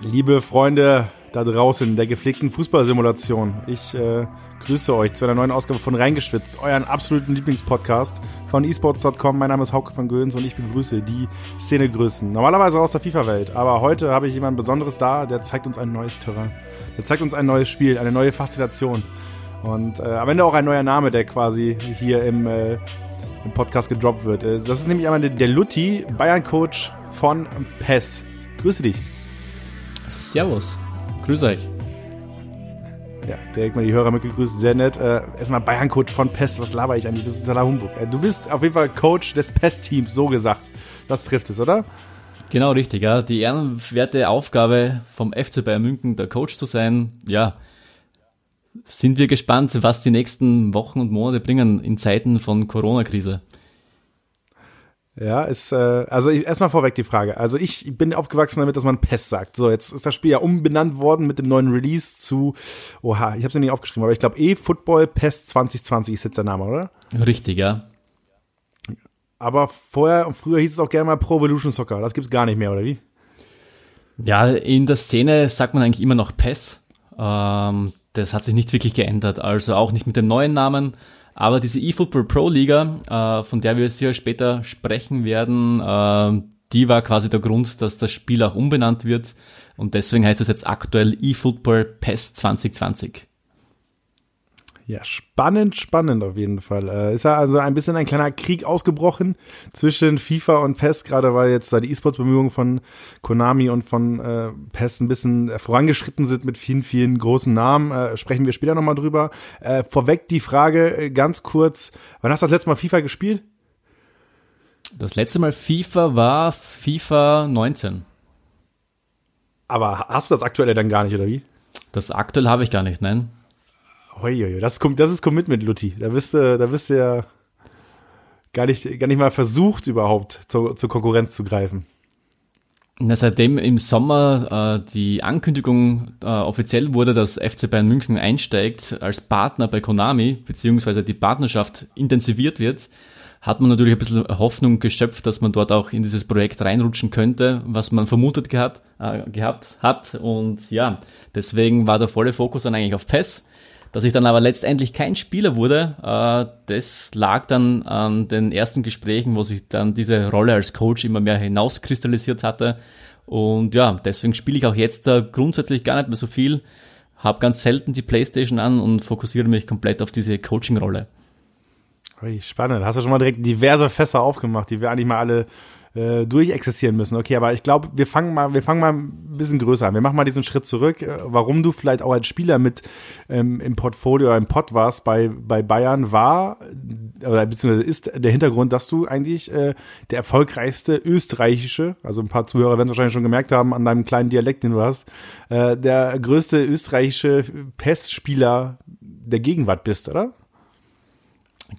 Liebe Freunde da draußen der gepflegten Fußballsimulation, ich äh, grüße euch zu einer neuen Ausgabe von Reingeschwitzt, euren absoluten Lieblingspodcast von esports.com. Mein Name ist Hauke van Göns und ich begrüße die Szenegrößen. Normalerweise aus der FIFA-Welt, aber heute habe ich jemand Besonderes da, der zeigt uns ein neues Terrain. Der zeigt uns ein neues Spiel, eine neue Faszination. Und äh, am Ende auch ein neuer Name, der quasi hier im, äh, im Podcast gedroppt wird. Äh, das ist nämlich einmal der Lutti, Bayern-Coach von PES. Grüße dich. Servus. Grüß euch. Ja, direkt mal die Hörer mitgegrüßt, sehr nett. Äh, erstmal Bayern-Coach von PES, was laber ich eigentlich? Das ist totaler Humbug. Äh, du bist auf jeden Fall Coach des PES-Teams, so gesagt. Das trifft es, oder? Genau, richtig, ja. Die ehrenwerte Aufgabe vom FC Bayern München, der Coach zu sein, ja. Sind wir gespannt, was die nächsten Wochen und Monate bringen in Zeiten von Corona-Krise. Ja, ist, äh, also erstmal vorweg die Frage. Also ich bin aufgewachsen damit, dass man PES sagt. So, jetzt ist das Spiel ja umbenannt worden mit dem neuen Release zu, oha, ich habe es ja nicht aufgeschrieben, aber ich glaube E-Football PES 2020 ist jetzt der Name, oder? Richtig, ja. Aber vorher und früher hieß es auch gerne mal Pro Evolution Soccer. Das gibt's gar nicht mehr, oder wie? Ja, in der Szene sagt man eigentlich immer noch PES. Ähm, das hat sich nicht wirklich geändert. Also auch nicht mit dem neuen Namen. Aber diese eFootball Pro Liga, äh, von der wir hier später sprechen werden, äh, die war quasi der Grund, dass das Spiel auch umbenannt wird. Und deswegen heißt es jetzt aktuell eFootball PES 2020. Ja, spannend, spannend auf jeden Fall. Äh, ist ja also ein bisschen ein kleiner Krieg ausgebrochen zwischen FIFA und PES, gerade weil jetzt da die E-Sports-Bemühungen von Konami und von äh, PES ein bisschen vorangeschritten sind mit vielen, vielen großen Namen. Äh, sprechen wir später nochmal drüber. Äh, vorweg die Frage äh, ganz kurz, wann hast du das letzte Mal FIFA gespielt? Das letzte Mal FIFA war FIFA 19. Aber hast du das aktuelle dann gar nicht, oder wie? Das aktuell habe ich gar nicht, nein. Hoi, das, das ist Commitment, Lutti. Da bist du, da bist du ja gar nicht, gar nicht mal versucht, überhaupt zur, zur Konkurrenz zu greifen. Na, seitdem im Sommer äh, die Ankündigung äh, offiziell wurde, dass FC Bayern München einsteigt als Partner bei Konami, beziehungsweise die Partnerschaft intensiviert wird, hat man natürlich ein bisschen Hoffnung geschöpft, dass man dort auch in dieses Projekt reinrutschen könnte, was man vermutet gehabt, äh, gehabt hat. Und ja, deswegen war der volle Fokus dann eigentlich auf PES. Dass ich dann aber letztendlich kein Spieler wurde, äh, das lag dann an den ersten Gesprächen, wo sich dann diese Rolle als Coach immer mehr hinauskristallisiert hatte. Und ja, deswegen spiele ich auch jetzt äh, grundsätzlich gar nicht mehr so viel, habe ganz selten die Playstation an und fokussiere mich komplett auf diese Coaching-Rolle. Spannend. Hast du schon mal direkt diverse Fässer aufgemacht, die wir eigentlich mal alle äh, durchexistieren müssen. Okay, aber ich glaube, wir fangen mal, wir fangen mal ein bisschen größer an. Wir machen mal diesen Schritt zurück, äh, warum du vielleicht auch als Spieler mit ähm, im Portfolio oder im Pod warst bei, bei Bayern war, oder beziehungsweise ist der Hintergrund, dass du eigentlich äh, der erfolgreichste österreichische, also ein paar Zuhörer werden es wahrscheinlich schon gemerkt haben an deinem kleinen Dialekt, den du hast, äh, der größte österreichische PES-Spieler der Gegenwart bist, oder?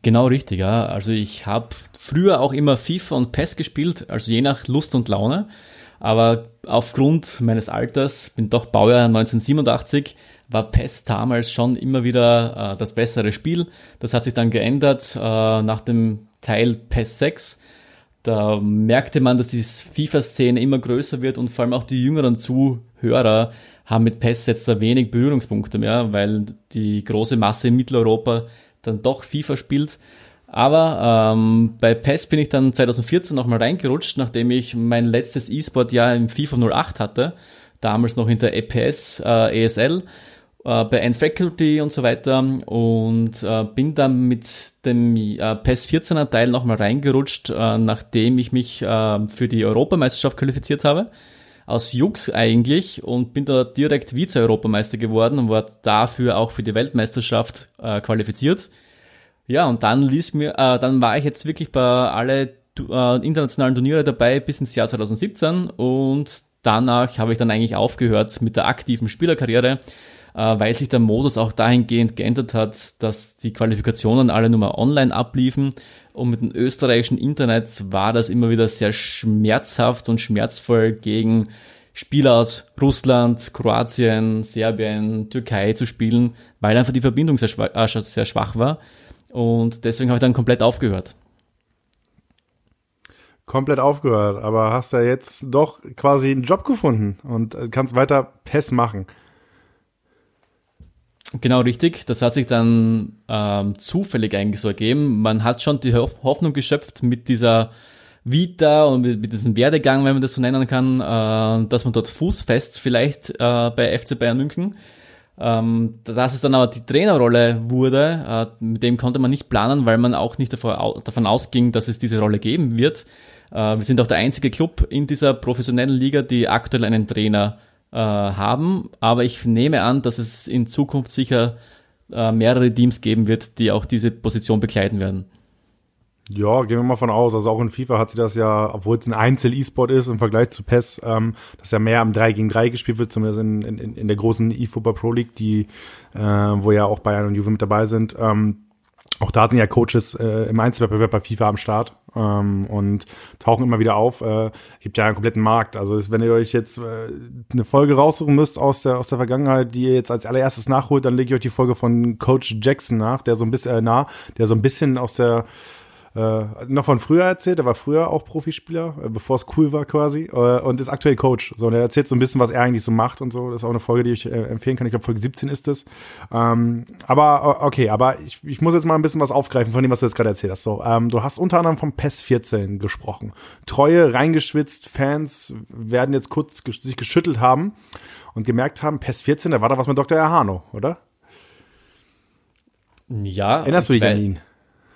Genau richtig, ja. Also ich habe früher auch immer FIFA und PES gespielt, also je nach Lust und Laune. Aber aufgrund meines Alters, bin doch Baujahr 1987, war PES damals schon immer wieder äh, das bessere Spiel. Das hat sich dann geändert äh, nach dem Teil PES 6. Da merkte man, dass die FIFA-Szene immer größer wird und vor allem auch die jüngeren Zuhörer haben mit PES jetzt da wenig Berührungspunkte mehr, weil die große Masse in Mitteleuropa dann doch FIFA spielt. Aber ähm, bei PES bin ich dann 2014 nochmal reingerutscht, nachdem ich mein letztes E-Sport-Jahr im FIFA 08 hatte, damals noch in der EPS, äh, ESL, äh, bei N-Faculty und so weiter und äh, bin dann mit dem äh, PES 14er Teil nochmal reingerutscht, äh, nachdem ich mich äh, für die Europameisterschaft qualifiziert habe. Aus Jux eigentlich und bin da direkt Vize-Europameister geworden und war dafür auch für die Weltmeisterschaft äh, qualifiziert. Ja, und dann ließ mir, äh, dann war ich jetzt wirklich bei alle äh, internationalen Turniere dabei bis ins Jahr 2017 und danach habe ich dann eigentlich aufgehört mit der aktiven Spielerkarriere, äh, weil sich der Modus auch dahingehend geändert hat, dass die Qualifikationen alle nur mal online abliefen und mit dem österreichischen Internet war das immer wieder sehr schmerzhaft und schmerzvoll gegen Spieler aus Russland, Kroatien, Serbien, Türkei zu spielen, weil einfach die Verbindung sehr, schwach, äh, sehr schwach war. Und deswegen habe ich dann komplett aufgehört. komplett aufgehört, aber hast ja jetzt doch quasi einen Job gefunden und kannst weiter PES machen. Genau richtig. Das hat sich dann ähm, zufällig eigentlich so ergeben. Man hat schon die Hoffnung geschöpft mit dieser Vita und mit, mit diesem Werdegang, wenn man das so nennen kann, äh, dass man dort fußfest vielleicht äh, bei FC Bayern München. Ähm, dass es dann aber die Trainerrolle wurde, äh, mit dem konnte man nicht planen, weil man auch nicht davor, davon ausging, dass es diese Rolle geben wird. Äh, wir sind auch der einzige Club in dieser professionellen Liga, die aktuell einen Trainer haben. Aber ich nehme an, dass es in Zukunft sicher äh, mehrere Teams geben wird, die auch diese Position bekleiden werden. Ja, gehen wir mal von aus. Also auch in FIFA hat sie das ja, obwohl es ein Einzel-E-Sport ist im Vergleich zu PES, ähm, dass ja mehr am 3 gegen 3 gespielt wird, zumindest in, in, in der großen eFootball Pro League, die, äh, wo ja auch Bayern und Juve mit dabei sind. Ähm, auch da sind ja Coaches äh, im Einzelwettbewerb bei FIFA am Start ähm, und tauchen immer wieder auf. Äh, gibt ja einen kompletten Markt. Also ist, wenn ihr euch jetzt äh, eine Folge raussuchen müsst aus der aus der Vergangenheit, die ihr jetzt als allererstes nachholt, dann lege ich euch die Folge von Coach Jackson nach, der so ein bisschen äh, nah, der so ein bisschen aus der äh, noch von früher erzählt. Er war früher auch Profispieler, äh, bevor es cool war quasi. Äh, und ist aktuell Coach. So, und er erzählt so ein bisschen, was er eigentlich so macht und so. Das ist auch eine Folge, die ich äh, empfehlen kann. Ich glaube, Folge 17 ist es. Ähm, aber okay, aber ich, ich muss jetzt mal ein bisschen was aufgreifen von dem, was du jetzt gerade erzählt hast. So, ähm, du hast unter anderem vom PES 14 gesprochen. Treue, reingeschwitzt Fans werden jetzt kurz ges sich geschüttelt haben und gemerkt haben, PES 14, da war da was mit Dr. Erhano, oder? Ja. Erinnerst du dich an ihn?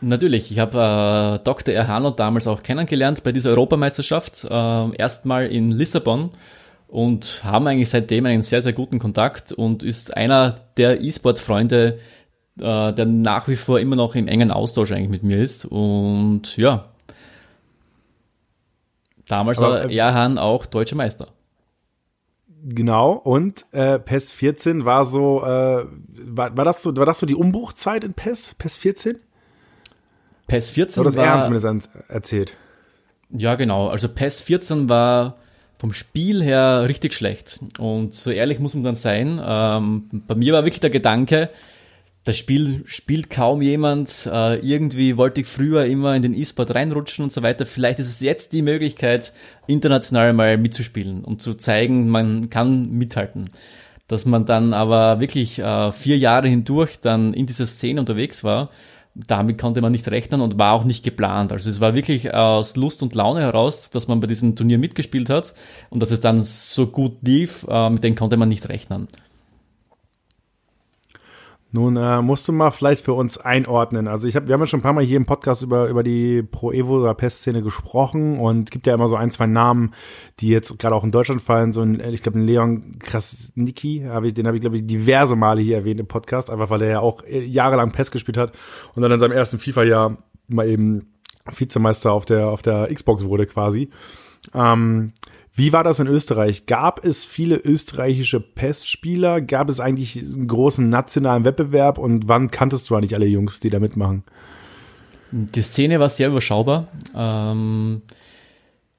Natürlich, ich habe äh, Dr. Erhano damals auch kennengelernt bei dieser Europameisterschaft, äh, erstmal in Lissabon und haben eigentlich seitdem einen sehr, sehr guten Kontakt und ist einer der E-Sport-Freunde, äh, der nach wie vor immer noch im engen Austausch eigentlich mit mir ist. Und ja, damals Aber, war äh, Erhan auch deutscher Meister. Genau, und äh, PES 14 war so, äh, war, war, das so, war das so die Umbruchzeit in PES, PES 14? PES 14 Oder das war, er zumindest erzählt. Ja, genau. Also PES 14 war vom Spiel her richtig schlecht. Und so ehrlich muss man dann sein. Ähm, bei mir war wirklich der Gedanke, das Spiel spielt kaum jemand. Äh, irgendwie wollte ich früher immer in den E-Sport reinrutschen und so weiter. Vielleicht ist es jetzt die Möglichkeit, international mal mitzuspielen und zu zeigen, man kann mithalten. Dass man dann aber wirklich äh, vier Jahre hindurch dann in dieser Szene unterwegs war damit konnte man nicht rechnen und war auch nicht geplant. Also es war wirklich aus Lust und Laune heraus, dass man bei diesem Turnier mitgespielt hat und dass es dann so gut lief, äh, mit dem konnte man nicht rechnen. Nun äh, musst du mal vielleicht für uns einordnen. Also ich habe, wir haben ja schon ein paar Mal hier im Podcast über über die Pro Evo oder Pest-Szene gesprochen und gibt ja immer so ein zwei Namen, die jetzt gerade auch in Deutschland fallen. So ein, ich glaube, ein Leon Krasnicki, hab ich, den habe ich glaube ich diverse Male hier erwähnt im Podcast, einfach weil er ja auch äh, jahrelang Pest gespielt hat und dann in seinem ersten FIFA-Jahr mal eben Vizemeister auf der auf der Xbox wurde quasi. Ähm, wie war das in Österreich? Gab es viele österreichische PES-Spieler? Gab es eigentlich einen großen nationalen Wettbewerb? Und wann kanntest du eigentlich alle Jungs, die da mitmachen? Die Szene war sehr überschaubar. Ähm,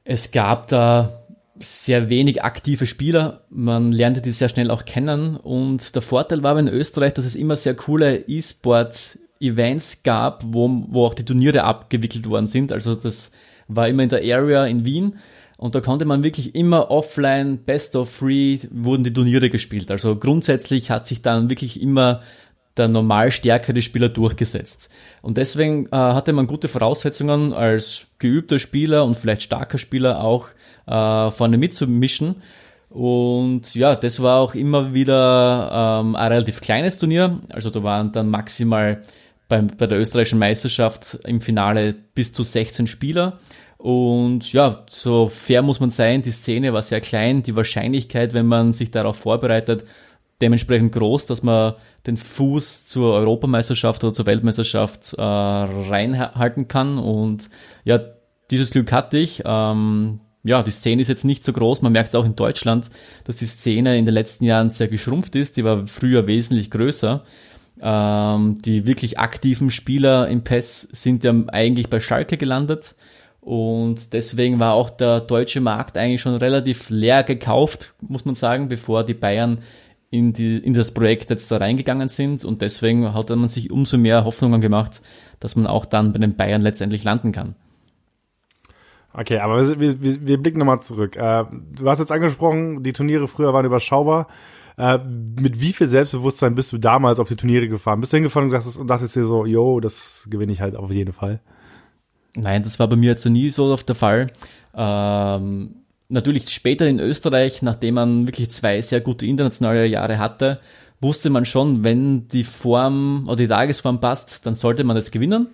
es gab da sehr wenig aktive Spieler. Man lernte die sehr schnell auch kennen. Und der Vorteil war in Österreich, dass es immer sehr coole E-Sport-Events gab, wo, wo auch die Turniere abgewickelt worden sind. Also das war immer in der Area in Wien und da konnte man wirklich immer offline, best of three, wurden die Turniere gespielt. Also grundsätzlich hat sich dann wirklich immer der normal stärkere Spieler durchgesetzt. Und deswegen äh, hatte man gute Voraussetzungen als geübter Spieler und vielleicht starker Spieler auch äh, vorne mitzumischen. Und ja, das war auch immer wieder ähm, ein relativ kleines Turnier. Also da waren dann maximal beim, bei der österreichischen Meisterschaft im Finale bis zu 16 Spieler. Und ja, so fair muss man sein, die Szene war sehr klein, die Wahrscheinlichkeit, wenn man sich darauf vorbereitet, dementsprechend groß, dass man den Fuß zur Europameisterschaft oder zur Weltmeisterschaft äh, reinhalten kann. Und ja, dieses Glück hatte ich. Ähm, ja, die Szene ist jetzt nicht so groß. Man merkt es auch in Deutschland, dass die Szene in den letzten Jahren sehr geschrumpft ist. Die war früher wesentlich größer. Ähm, die wirklich aktiven Spieler im PES sind ja eigentlich bei Schalke gelandet. Und deswegen war auch der deutsche Markt eigentlich schon relativ leer gekauft, muss man sagen, bevor die Bayern in, die, in das Projekt jetzt da reingegangen sind. Und deswegen hat man sich umso mehr Hoffnungen gemacht, dass man auch dann bei den Bayern letztendlich landen kann. Okay, aber wir, wir, wir blicken nochmal zurück. Äh, du hast jetzt angesprochen, die Turniere früher waren überschaubar. Äh, mit wie viel Selbstbewusstsein bist du damals auf die Turniere gefahren? Bist du hingefahren und dachtest, und dachtest dir so, yo, das gewinne ich halt auf jeden Fall? Nein, das war bei mir jetzt nie so auf der Fall. Ähm, natürlich später in Österreich, nachdem man wirklich zwei sehr gute internationale Jahre hatte, wusste man schon, wenn die Form oder die Tagesform passt, dann sollte man das gewinnen.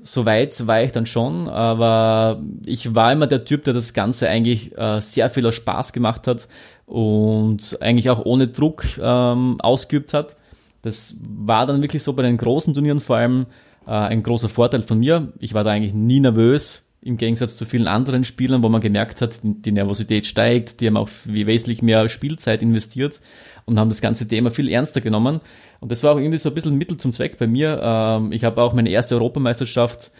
Soweit war ich dann schon, aber ich war immer der Typ, der das Ganze eigentlich äh, sehr viel aus Spaß gemacht hat und eigentlich auch ohne Druck ähm, ausgeübt hat. Das war dann wirklich so bei den großen Turnieren vor allem äh, ein großer Vorteil von mir. Ich war da eigentlich nie nervös, im Gegensatz zu vielen anderen Spielern, wo man gemerkt hat, die Nervosität steigt, die haben auch wesentlich mehr Spielzeit investiert und haben das ganze Thema viel ernster genommen. Und das war auch irgendwie so ein bisschen Mittel zum Zweck bei mir. Ähm, ich habe auch meine erste Europameisterschaft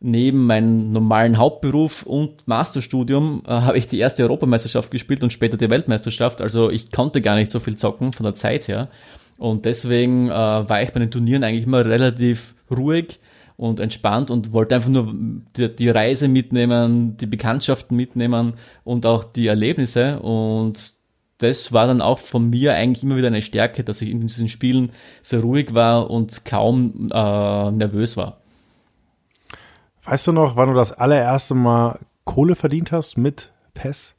neben meinem normalen Hauptberuf und Masterstudium äh, habe ich die erste Europameisterschaft gespielt und später die Weltmeisterschaft. Also ich konnte gar nicht so viel zocken von der Zeit her. Und deswegen äh, war ich bei den Turnieren eigentlich immer relativ ruhig und entspannt und wollte einfach nur die, die, Reise mitnehmen, die Bekanntschaften mitnehmen und auch die Erlebnisse. Und das war dann auch von mir eigentlich immer wieder eine Stärke, dass ich in diesen Spielen sehr ruhig war und kaum äh, nervös war. Weißt du noch, wann du das allererste Mal Kohle verdient hast mit PES?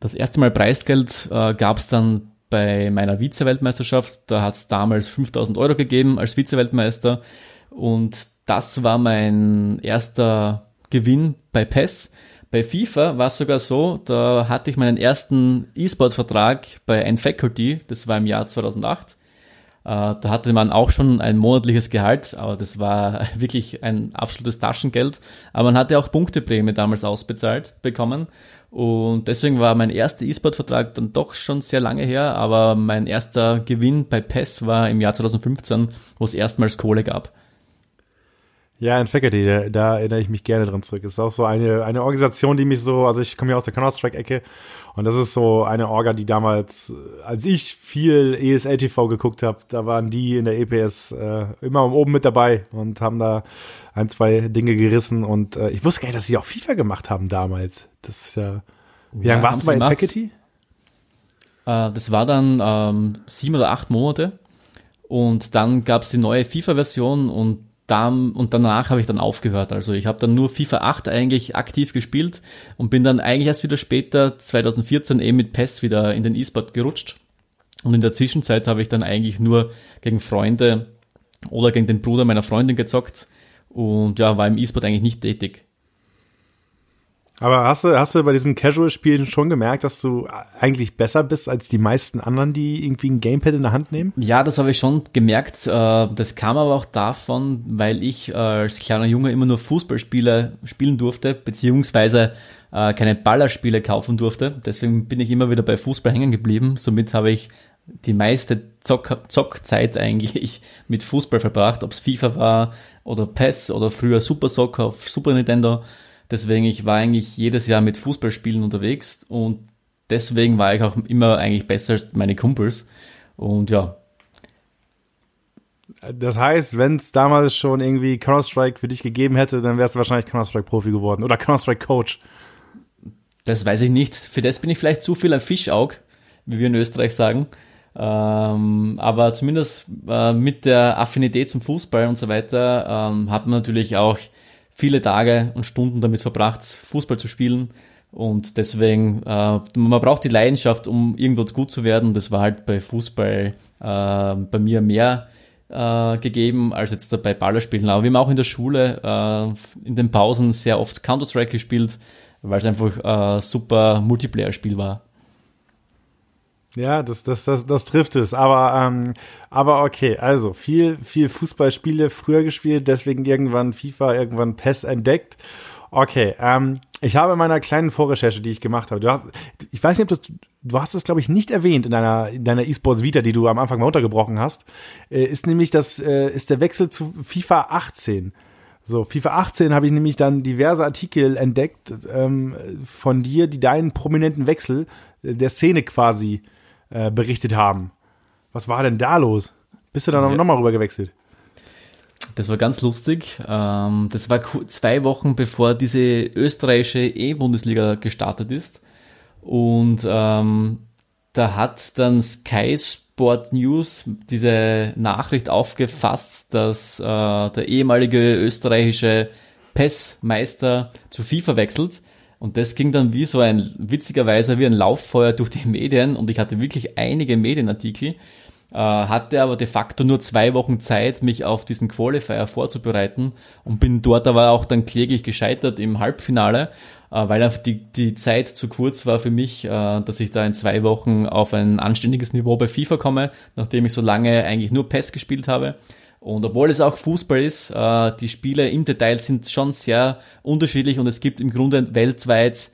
Das erste Mal Preisgeld äh, gab es dann bei meiner Vize-Weltmeisterschaft. Da hat es damals 5000 Euro gegeben als Vize-Weltmeister. Und das war mein erster Gewinn bei PES. Bei FIFA war es sogar so, da hatte ich meinen ersten E-Sport-Vertrag bei N-Faculty, das war im Jahr 2008. Äh, da hatte man auch schon ein monatliches Gehalt, aber das war wirklich ein absolutes Taschengeld. Aber man hatte auch Punkteprämie damals ausbezahlt bekommen. Und deswegen war mein erster E-Sport-Vertrag dann doch schon sehr lange her, aber mein erster Gewinn bei PES war im Jahr 2015, wo es erstmals Kohle gab. Ja, in Faculty, da, da, erinnere ich mich gerne dran zurück. Das ist auch so eine, eine Organisation, die mich so, also ich komme ja aus der Counter-Strike-Ecke und das ist so eine Orga, die damals, als ich viel ESL TV geguckt habe, da waren die in der EPS äh, immer oben mit dabei und haben da ein, zwei Dinge gerissen und äh, ich wusste gar nicht, dass sie auch FIFA gemacht haben damals. Das ist ja, wie ja, lange warst du bei Faculty? Äh, das war dann ähm, sieben oder acht Monate und dann gab es die neue FIFA-Version und dann, und danach habe ich dann aufgehört. Also ich habe dann nur FIFA 8 eigentlich aktiv gespielt und bin dann eigentlich erst wieder später, 2014, eben mit PES wieder in den E-Sport gerutscht. Und in der Zwischenzeit habe ich dann eigentlich nur gegen Freunde oder gegen den Bruder meiner Freundin gezockt und ja, war im E-Sport eigentlich nicht tätig. Aber hast du, hast du bei diesem Casual-Spielen schon gemerkt, dass du eigentlich besser bist als die meisten anderen, die irgendwie ein Gamepad in der Hand nehmen? Ja, das habe ich schon gemerkt. Äh, das kam aber auch davon, weil ich äh, als kleiner Junge immer nur Fußballspiele spielen durfte, beziehungsweise äh, keine Ballerspiele kaufen durfte. Deswegen bin ich immer wieder bei Fußball hängen geblieben. Somit habe ich die meiste Zock Zockzeit eigentlich mit Fußball verbracht, ob es FIFA war oder PES oder früher Super Soccer auf Super Nintendo. Deswegen, ich war eigentlich jedes Jahr mit Fußballspielen unterwegs und deswegen war ich auch immer eigentlich besser als meine Kumpels. Und ja. Das heißt, wenn es damals schon irgendwie Counter-Strike für dich gegeben hätte, dann wärst du wahrscheinlich Counter-Strike-Profi geworden oder Counter-Strike-Coach. Das weiß ich nicht. Für das bin ich vielleicht zu viel ein Fischaug, wie wir in Österreich sagen. Ähm, aber zumindest äh, mit der Affinität zum Fußball und so weiter ähm, hat man natürlich auch viele Tage und Stunden damit verbracht, Fußball zu spielen. Und deswegen, äh, man braucht die Leidenschaft, um irgendwo gut zu werden. Das war halt bei Fußball äh, bei mir mehr äh, gegeben als jetzt bei Ballerspielen. Aber wir haben auch in der Schule äh, in den Pausen sehr oft Counter-Strike gespielt, weil es einfach ein äh, super Multiplayer-Spiel war. Ja, das, das, das, das trifft es. Aber, ähm, aber okay, also viel, viel Fußballspiele früher gespielt, deswegen irgendwann FIFA, irgendwann PES entdeckt. Okay, ähm, ich habe in meiner kleinen Vorrecherche, die ich gemacht habe, du hast, ich weiß nicht, ob das, du hast es, glaube ich, nicht erwähnt in deiner, in deiner E-Sports Vita, die du am Anfang mal untergebrochen hast, äh, ist nämlich das, äh, ist der Wechsel zu FIFA 18. So, FIFA 18 habe ich nämlich dann diverse Artikel entdeckt ähm, von dir, die deinen prominenten Wechsel der Szene quasi äh, berichtet haben. Was war denn da los? Bist du da ja. nochmal rüber gewechselt? Das war ganz lustig. Ähm, das war zwei Wochen bevor diese österreichische E-Bundesliga gestartet ist. Und ähm, da hat dann Sky Sport News diese Nachricht aufgefasst, dass äh, der ehemalige österreichische PES-Meister zu FIFA wechselt. Und das ging dann wie so ein, witzigerweise wie ein Lauffeuer durch die Medien und ich hatte wirklich einige Medienartikel, äh, hatte aber de facto nur zwei Wochen Zeit, mich auf diesen Qualifier vorzubereiten und bin dort aber auch dann kläglich gescheitert im Halbfinale, äh, weil einfach die, die Zeit zu kurz war für mich, äh, dass ich da in zwei Wochen auf ein anständiges Niveau bei FIFA komme, nachdem ich so lange eigentlich nur PES gespielt habe. Und obwohl es auch Fußball ist, äh, die Spiele im Detail sind schon sehr unterschiedlich und es gibt im Grunde weltweit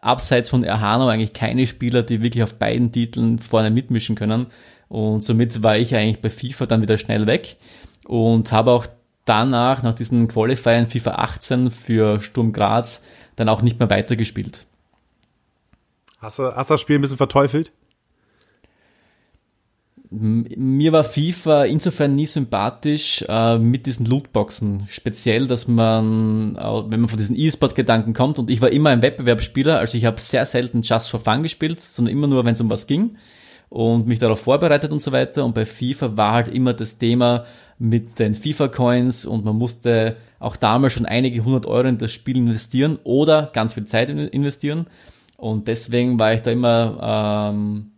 abseits von Erhano eigentlich keine Spieler, die wirklich auf beiden Titeln vorne mitmischen können. Und somit war ich eigentlich bei FIFA dann wieder schnell weg und habe auch danach, nach diesen Qualifiern FIFA 18 für Sturm Graz, dann auch nicht mehr weitergespielt. Hast du, hast du das Spiel ein bisschen verteufelt? Mir war FIFA insofern nie sympathisch äh, mit diesen Lootboxen. Speziell, dass man, wenn man von diesen E-Sport-Gedanken kommt, und ich war immer ein Wettbewerbsspieler, also ich habe sehr selten Just for Fun gespielt, sondern immer nur, wenn es um was ging und mich darauf vorbereitet und so weiter. Und bei FIFA war halt immer das Thema mit den FIFA-Coins und man musste auch damals schon einige hundert Euro in das Spiel investieren oder ganz viel Zeit investieren. Und deswegen war ich da immer ähm,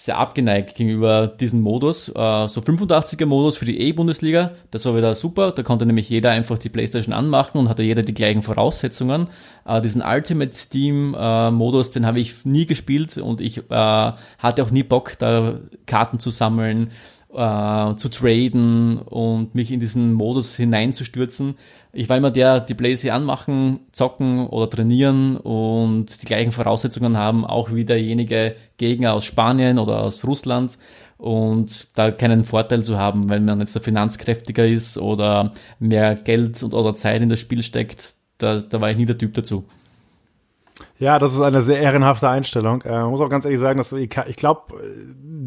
sehr abgeneigt gegenüber diesem Modus. Äh, so 85er Modus für die E-Bundesliga, das war wieder super. Da konnte nämlich jeder einfach die Playstation anmachen und hatte jeder die gleichen Voraussetzungen. Äh, diesen Ultimate Team äh, Modus, den habe ich nie gespielt und ich hatte auch nie Bock, da Karten zu sammeln äh, zu traden und mich in diesen Modus hineinzustürzen. Ich war immer der, die Blaze anmachen, zocken oder trainieren und die gleichen Voraussetzungen haben, auch wie derjenige Gegner aus Spanien oder aus Russland und da keinen Vorteil zu haben, wenn man jetzt finanzkräftiger ist oder mehr Geld oder Zeit in das Spiel steckt, da, da war ich nie der Typ dazu. Ja, das ist eine sehr ehrenhafte Einstellung. Äh, muss auch ganz ehrlich sagen, dass ich, ich glaube,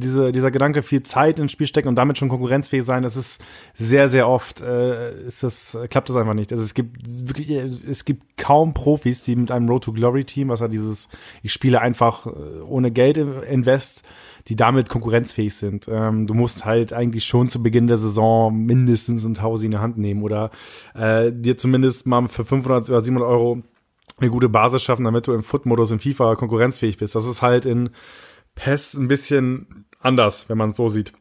diese, dieser Gedanke, viel Zeit ins Spiel stecken und damit schon konkurrenzfähig sein, das ist sehr, sehr oft, äh, ist das, klappt das einfach nicht. Also es gibt wirklich, es gibt kaum Profis, die mit einem Road to Glory Team, was ja dieses, ich spiele einfach äh, ohne Geld invest, die damit konkurrenzfähig sind. Ähm, du musst halt eigentlich schon zu Beginn der Saison mindestens ein Tausi in die Hand nehmen oder äh, dir zumindest mal für 500 oder 700 Euro eine gute Basis schaffen, damit du im Foot-Modus in FIFA konkurrenzfähig bist. Das ist halt in PES ein bisschen anders, wenn man es so sieht.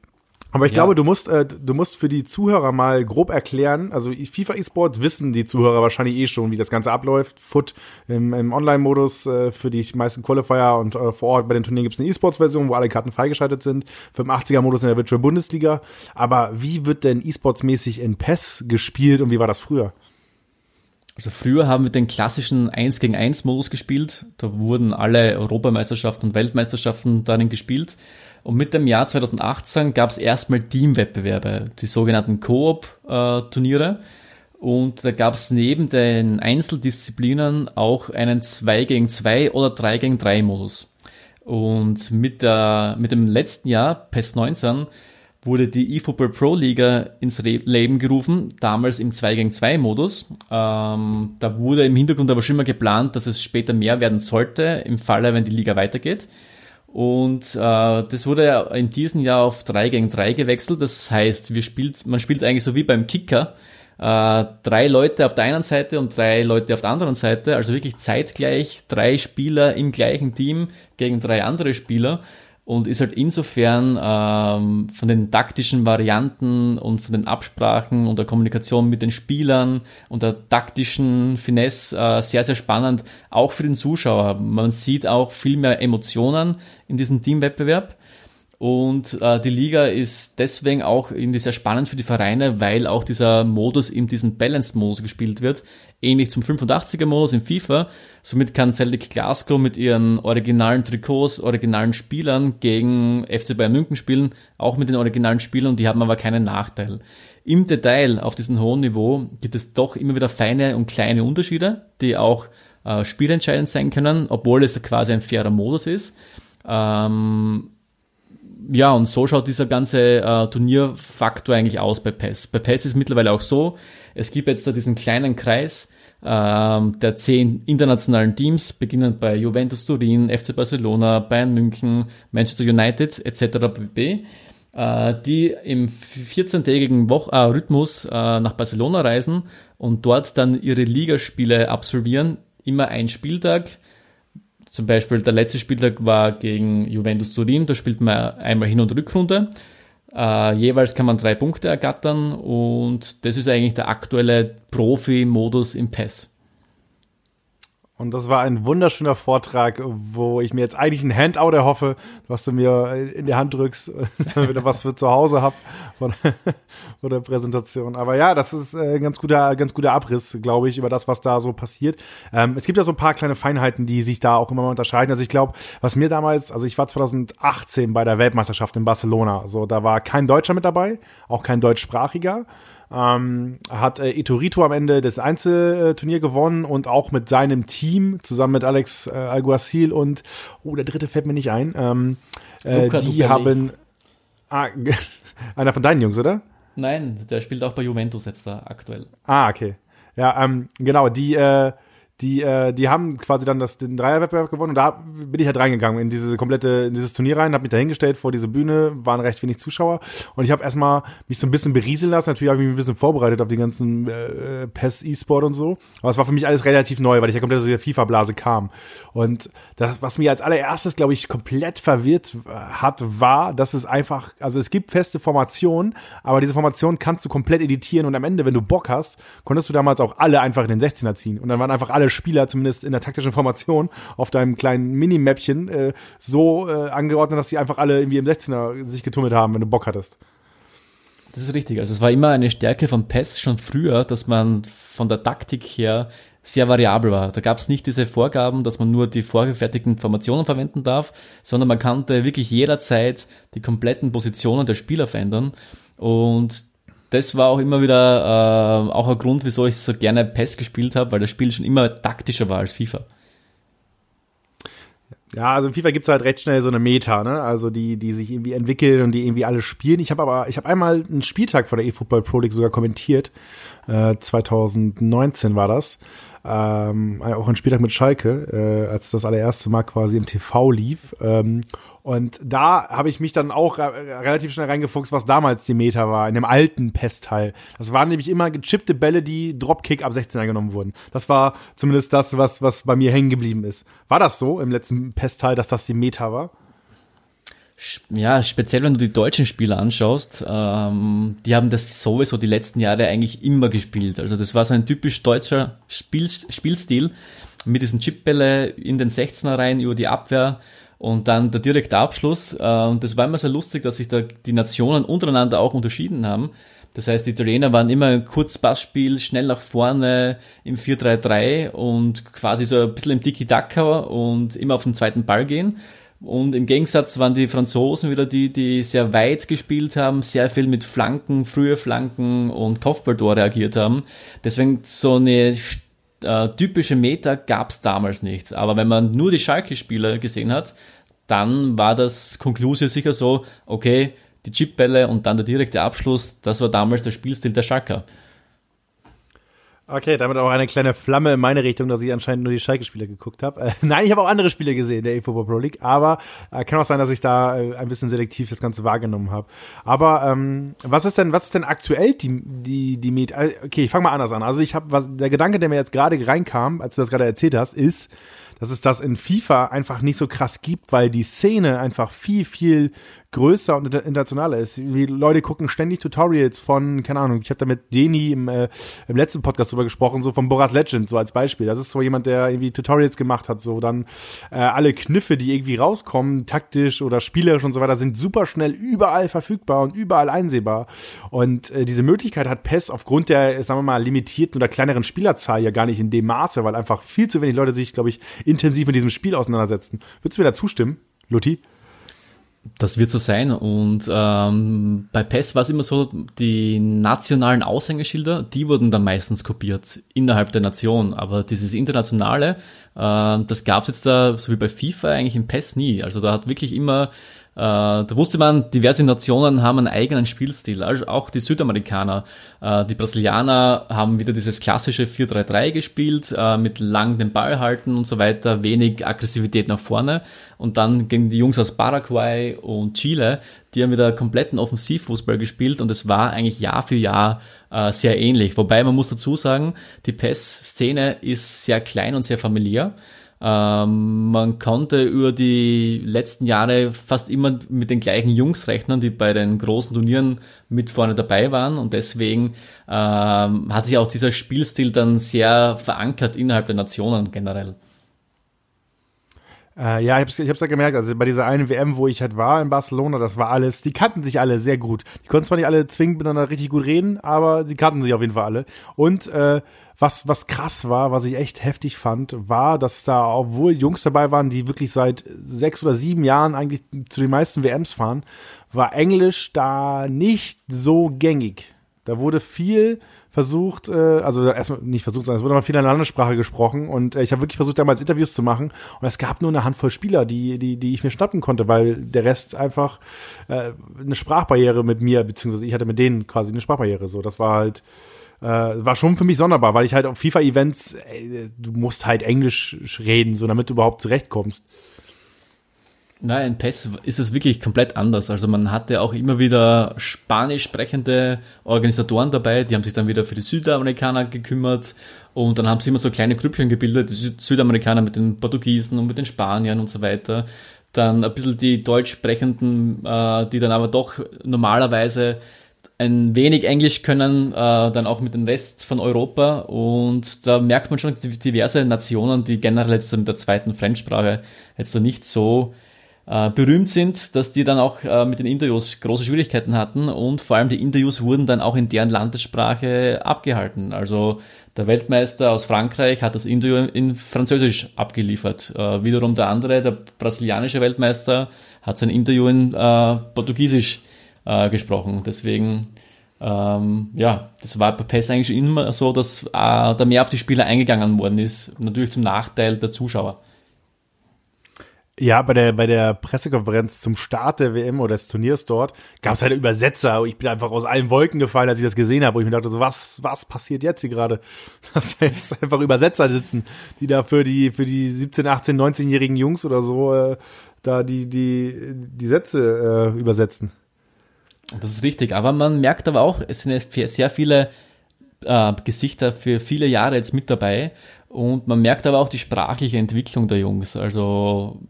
Aber ich ja. glaube, du musst, äh, du musst für die Zuhörer mal grob erklären. Also FIFA eSport wissen die Zuhörer wahrscheinlich eh schon, wie das Ganze abläuft. Foot im, im Online-Modus äh, für die meisten Qualifier und äh, vor Ort bei den Turnieren gibt es eine eSports-Version, wo alle Karten freigeschaltet sind. Für den 80er-Modus in der Virtual Bundesliga. Aber wie wird denn eSports-mäßig in PES gespielt und wie war das früher? Also früher haben wir den klassischen 1 gegen 1 Modus gespielt. Da wurden alle Europameisterschaften und Weltmeisterschaften darin gespielt. Und mit dem Jahr 2018 gab es erstmal Teamwettbewerbe, die sogenannten Koop-Turniere. Und da gab es neben den Einzeldisziplinen auch einen 2 gegen 2 oder 3 gegen 3 Modus. Und mit, der, mit dem letzten Jahr, PES 19, wurde die eFootball Pro Liga ins Leben gerufen, damals im 2 gegen 2 Modus. Ähm, da wurde im Hintergrund aber schon mal geplant, dass es später mehr werden sollte, im Falle, wenn die Liga weitergeht. Und äh, das wurde in diesem Jahr auf 3 gegen 3 gewechselt. Das heißt, wir spielt, man spielt eigentlich so wie beim Kicker. Äh, drei Leute auf der einen Seite und drei Leute auf der anderen Seite, also wirklich zeitgleich drei Spieler im gleichen Team gegen drei andere Spieler und ist halt insofern ähm, von den taktischen Varianten und von den Absprachen und der Kommunikation mit den Spielern und der taktischen Finesse äh, sehr, sehr spannend, auch für den Zuschauer. Man sieht auch viel mehr Emotionen in diesem Teamwettbewerb. Und äh, die Liga ist deswegen auch irgendwie sehr spannend für die Vereine, weil auch dieser Modus in diesen Balanced-Modus gespielt wird, ähnlich zum 85er-Modus in FIFA. Somit kann Celtic Glasgow mit ihren originalen Trikots, originalen Spielern gegen FC Bayern München spielen, auch mit den originalen Spielern, und die haben aber keinen Nachteil. Im Detail auf diesem hohen Niveau gibt es doch immer wieder feine und kleine Unterschiede, die auch äh, spielentscheidend sein können, obwohl es quasi ein fairer Modus ist. Ähm, ja, und so schaut dieser ganze äh, Turnierfaktor eigentlich aus bei PES. Bei PES ist mittlerweile auch so, es gibt jetzt da diesen kleinen Kreis ähm, der zehn internationalen Teams, beginnend bei Juventus Turin, FC Barcelona, Bayern München, Manchester United etc. pp äh, die im 14-tägigen äh, Rhythmus äh, nach Barcelona reisen und dort dann ihre Ligaspiele absolvieren. Immer ein Spieltag. Zum Beispiel der letzte Spieltag war gegen Juventus Turin, da spielt man einmal Hin- und Rückrunde. Äh, jeweils kann man drei Punkte ergattern und das ist eigentlich der aktuelle Profi-Modus im PES. Und das war ein wunderschöner Vortrag, wo ich mir jetzt eigentlich ein Handout erhoffe, was du mir in die Hand drückst, wieder was für zu Hause hab von, von der Präsentation. Aber ja, das ist ein ganz guter, ganz guter Abriss, glaube ich, über das, was da so passiert. Ähm, es gibt ja so ein paar kleine Feinheiten, die sich da auch immer mal unterscheiden. Also ich glaube, was mir damals, also ich war 2018 bei der Weltmeisterschaft in Barcelona. So, da war kein Deutscher mit dabei, auch kein deutschsprachiger. Ähm, hat äh, Iturito am Ende das Einzelturnier gewonnen und auch mit seinem Team, zusammen mit Alex äh, Alguacil und, oh, der dritte fällt mir nicht ein. Ähm, äh, die Duperli. haben, ah, einer von deinen Jungs, oder? Nein, der spielt auch bei Juventus jetzt da aktuell. Ah, okay. Ja, ähm, genau, die, äh, die, äh, die haben quasi dann das, den Dreierwettbewerb gewonnen und da bin ich halt reingegangen in diese komplette, in dieses Turnier rein, habe mich da hingestellt vor diese Bühne, waren recht wenig Zuschauer und ich habe erstmal mich so ein bisschen berieseln lassen. Natürlich habe ich mich ein bisschen vorbereitet auf die ganzen äh, PES E-Sport und so, aber es war für mich alles relativ neu, weil ich ja komplett aus der FIFA-Blase kam. Und das, was mir als allererstes, glaube ich, komplett verwirrt äh, hat, war, dass es einfach, also es gibt feste Formationen, aber diese Formation kannst du komplett editieren und am Ende, wenn du Bock hast, konntest du damals auch alle einfach in den 16er ziehen und dann waren einfach alle Spieler, zumindest in der taktischen Formation, auf deinem kleinen Minimäppchen äh, so äh, angeordnet, dass sie einfach alle irgendwie im 16er sich getummelt haben, wenn du Bock hattest. Das ist richtig. Also es war immer eine Stärke von PES schon früher, dass man von der Taktik her sehr variabel war. Da gab es nicht diese Vorgaben, dass man nur die vorgefertigten Formationen verwenden darf, sondern man konnte wirklich jederzeit die kompletten Positionen der Spieler verändern. Und das war auch immer wieder äh, auch ein Grund, wieso ich so gerne PES gespielt habe, weil das Spiel schon immer taktischer war als FIFA. Ja, also in FIFA gibt's halt recht schnell so eine Meta, ne? Also die, die sich irgendwie entwickeln und die irgendwie alle spielen. Ich habe aber, ich habe einmal einen Spieltag von der eFootball Pro League sogar kommentiert. Äh, 2019 war das ähm, auch ein Spieltag mit Schalke, äh, als das allererste Mal quasi im TV lief. Ähm, und da habe ich mich dann auch relativ schnell reingefuchst, was damals die Meta war, in dem alten Pestteil. Das waren nämlich immer gechippte Bälle, die Dropkick ab 16 genommen wurden. Das war zumindest das, was, was bei mir hängen geblieben ist. War das so im letzten Pestteil, dass das die Meta war? ja, speziell wenn du die deutschen Spieler anschaust, ähm, die haben das sowieso die letzten Jahre eigentlich immer gespielt. Also das war so ein typisch deutscher Spiel, Spielstil mit diesen Chipbälle in den 16er rein über die Abwehr und dann der direkte Abschluss. Äh, und das war immer sehr lustig, dass sich da die Nationen untereinander auch unterschieden haben. Das heißt, die Italiener waren immer ein Kurzpassspiel, schnell nach vorne im 4-3-3 und quasi so ein bisschen im Tiki-Taka und immer auf den zweiten Ball gehen. Und im Gegensatz waren die Franzosen wieder die, die sehr weit gespielt haben, sehr viel mit Flanken, frühe Flanken und Kopfballtor reagiert haben. Deswegen so eine äh, typische Meta gab es damals nicht. Aber wenn man nur die Schalke-Spieler gesehen hat, dann war das Konklusio sicher so, okay, die Chipbälle und dann der direkte Abschluss, das war damals der Spielstil der Schalker. Okay, damit auch eine kleine Flamme in meine Richtung, dass ich anscheinend nur die Schalke-Spiele geguckt habe. Äh, nein, ich habe auch andere Spiele gesehen der eFootball Pro League, aber äh, kann auch sein, dass ich da äh, ein bisschen selektiv das Ganze wahrgenommen habe. Aber ähm, was ist denn, was ist denn aktuell die die die Miet? Äh, okay, ich fange mal anders an. Also ich habe was der Gedanke, der mir jetzt gerade reinkam, als du das gerade erzählt hast, ist, dass es das in FIFA einfach nicht so krass gibt, weil die Szene einfach viel, viel größer und internationaler ist. Die Leute gucken ständig Tutorials von, keine Ahnung, ich habe da mit Deni im, äh, im letzten Podcast drüber gesprochen, so von Boras Legend, so als Beispiel. Das ist so jemand, der irgendwie Tutorials gemacht hat, so dann äh, alle Kniffe, die irgendwie rauskommen, taktisch oder spielerisch und so weiter, sind super schnell überall verfügbar und überall einsehbar. Und äh, diese Möglichkeit hat PES aufgrund der, sagen wir mal, limitierten oder kleineren Spielerzahl ja gar nicht in dem Maße, weil einfach viel zu wenig Leute sich, glaube ich, intensiv mit diesem Spiel auseinandersetzen. Würdest du mir da zustimmen, Lutti? Das wird so sein. Und ähm, bei PES war es immer so, die nationalen Aushängeschilder, die wurden dann meistens kopiert innerhalb der Nation. Aber dieses Internationale, Äh, das gab es jetzt da, so wie bei FIFA, eigentlich im PES nie. Also da hat wirklich immer da wusste man, diverse Nationen haben einen eigenen Spielstil, also auch die Südamerikaner. Äh, die Brasilianer haben wieder dieses klassische 4-3-3 gespielt, äh, mit lang den Ball halten und so weiter, wenig Aggressivität nach vorne. Und dann gegen die Jungs aus Paraguay und Chile, die haben wieder kompletten Offensivfußball gespielt und es war eigentlich Jahr für Jahr äh, sehr ähnlich. Wobei man muss dazu sagen, die PES-Szene ist sehr klein und sehr familiär. Ähm, man konnte über die letzten Jahre fast immer mit den gleichen Jungs rechnen, die bei den großen Turnieren mit vorne dabei waren und deswegen ähm, hat sich auch dieser Spielstil dann sehr verankert innerhalb der Nationen generell. Äh, ja, ich hab's, ich ja gemerkt, also bei dieser einen WM, wo ich halt war in Barcelona, das war alles, die kannten sich alle sehr gut. Die konnten zwar nicht alle zwingend miteinander richtig gut reden, aber sie kannten sich auf jeden Fall alle. Und äh, was, was krass war, was ich echt heftig fand, war, dass da, obwohl Jungs dabei waren, die wirklich seit sechs oder sieben Jahren eigentlich zu den meisten WMs fahren, war Englisch da nicht so gängig. Da wurde viel versucht, äh, also erstmal nicht versucht, sondern es wurde mal viel in einer Landessprache gesprochen und äh, ich habe wirklich versucht, damals Interviews zu machen und es gab nur eine Handvoll Spieler, die, die, die ich mir schnappen konnte, weil der Rest einfach äh, eine Sprachbarriere mit mir, beziehungsweise ich hatte mit denen quasi eine Sprachbarriere. So, das war halt, äh, war schon für mich sonderbar, weil ich halt auf FIFA-Events, du musst halt Englisch reden, so damit du überhaupt zurechtkommst. Nein, in PES ist es wirklich komplett anders. Also man hatte auch immer wieder spanisch sprechende Organisatoren dabei, die haben sich dann wieder für die Südamerikaner gekümmert und dann haben sie immer so kleine Grüppchen gebildet, die Südamerikaner mit den Portugiesen und mit den Spaniern und so weiter. Dann ein bisschen die deutsch sprechenden, äh, die dann aber doch normalerweise ein wenig Englisch können, äh, dann auch mit dem Rest von Europa. Und da merkt man schon diverse Nationen, die generell jetzt mit der zweiten Fremdsprache jetzt nicht so äh, berühmt sind, dass die dann auch äh, mit den Interviews große Schwierigkeiten hatten und vor allem die Interviews wurden dann auch in deren Landessprache abgehalten. Also der Weltmeister aus Frankreich hat das Interview in Französisch abgeliefert. Äh, wiederum der andere, der brasilianische Weltmeister, hat sein Interview in äh, Portugiesisch äh, gesprochen. Deswegen ähm, ja, das war bei PES eigentlich schon immer so, dass äh, da mehr auf die Spieler eingegangen worden ist, natürlich zum Nachteil der Zuschauer. Ja, bei der, bei der Pressekonferenz zum Start der WM oder des Turniers dort gab es halt Übersetzer. Ich bin einfach aus allen Wolken gefallen, als ich das gesehen habe, wo ich mir dachte, so, was, was passiert jetzt hier gerade? Dass da jetzt einfach Übersetzer sitzen, die da für die, für die 17, 18, 19-jährigen Jungs oder so äh, da die, die, die Sätze äh, übersetzen. Das ist richtig, aber man merkt aber auch, es sind sehr viele äh, Gesichter für viele Jahre jetzt mit dabei und man merkt aber auch die sprachliche Entwicklung der Jungs. Also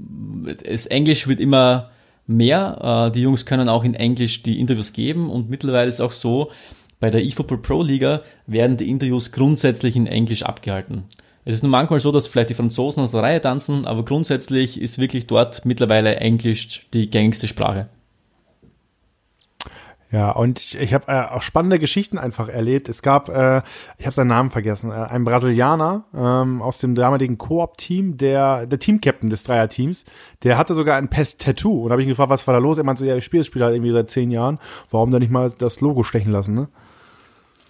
das Englisch wird immer mehr. Äh, die Jungs können auch in Englisch die Interviews geben und mittlerweile ist auch so, bei der eFootball Pro Liga werden die Interviews grundsätzlich in Englisch abgehalten. Es ist nur manchmal so, dass vielleicht die Franzosen aus der Reihe tanzen, aber grundsätzlich ist wirklich dort mittlerweile Englisch die gängigste Sprache. Ja, und ich, ich habe äh, auch spannende Geschichten einfach erlebt. Es gab, äh, ich habe seinen Namen vergessen, äh, ein Brasilianer ähm, aus dem damaligen Koop-Team, der der Team-Captain des Dreier-Teams, der hatte sogar ein Pest-Tattoo. Und habe ich ihn gefragt, was war da los? Er meinte so, ja, ich spiele das Spiel halt irgendwie seit zehn Jahren. Warum dann nicht mal das Logo stechen lassen, ne?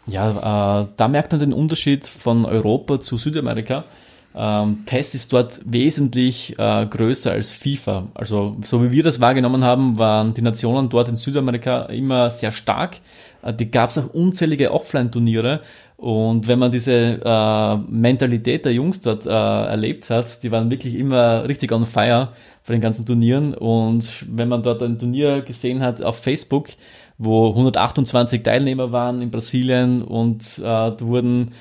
Ja, äh, da merkt man den Unterschied von Europa zu Südamerika. Ähm, PES ist dort wesentlich äh, größer als FIFA. Also so wie wir das wahrgenommen haben, waren die Nationen dort in Südamerika immer sehr stark. Äh, die gab es auch unzählige Offline-Turniere. Und wenn man diese äh, Mentalität der Jungs dort äh, erlebt hat, die waren wirklich immer richtig on fire für den ganzen Turnieren. Und wenn man dort ein Turnier gesehen hat auf Facebook, wo 128 Teilnehmer waren in Brasilien und äh, wurden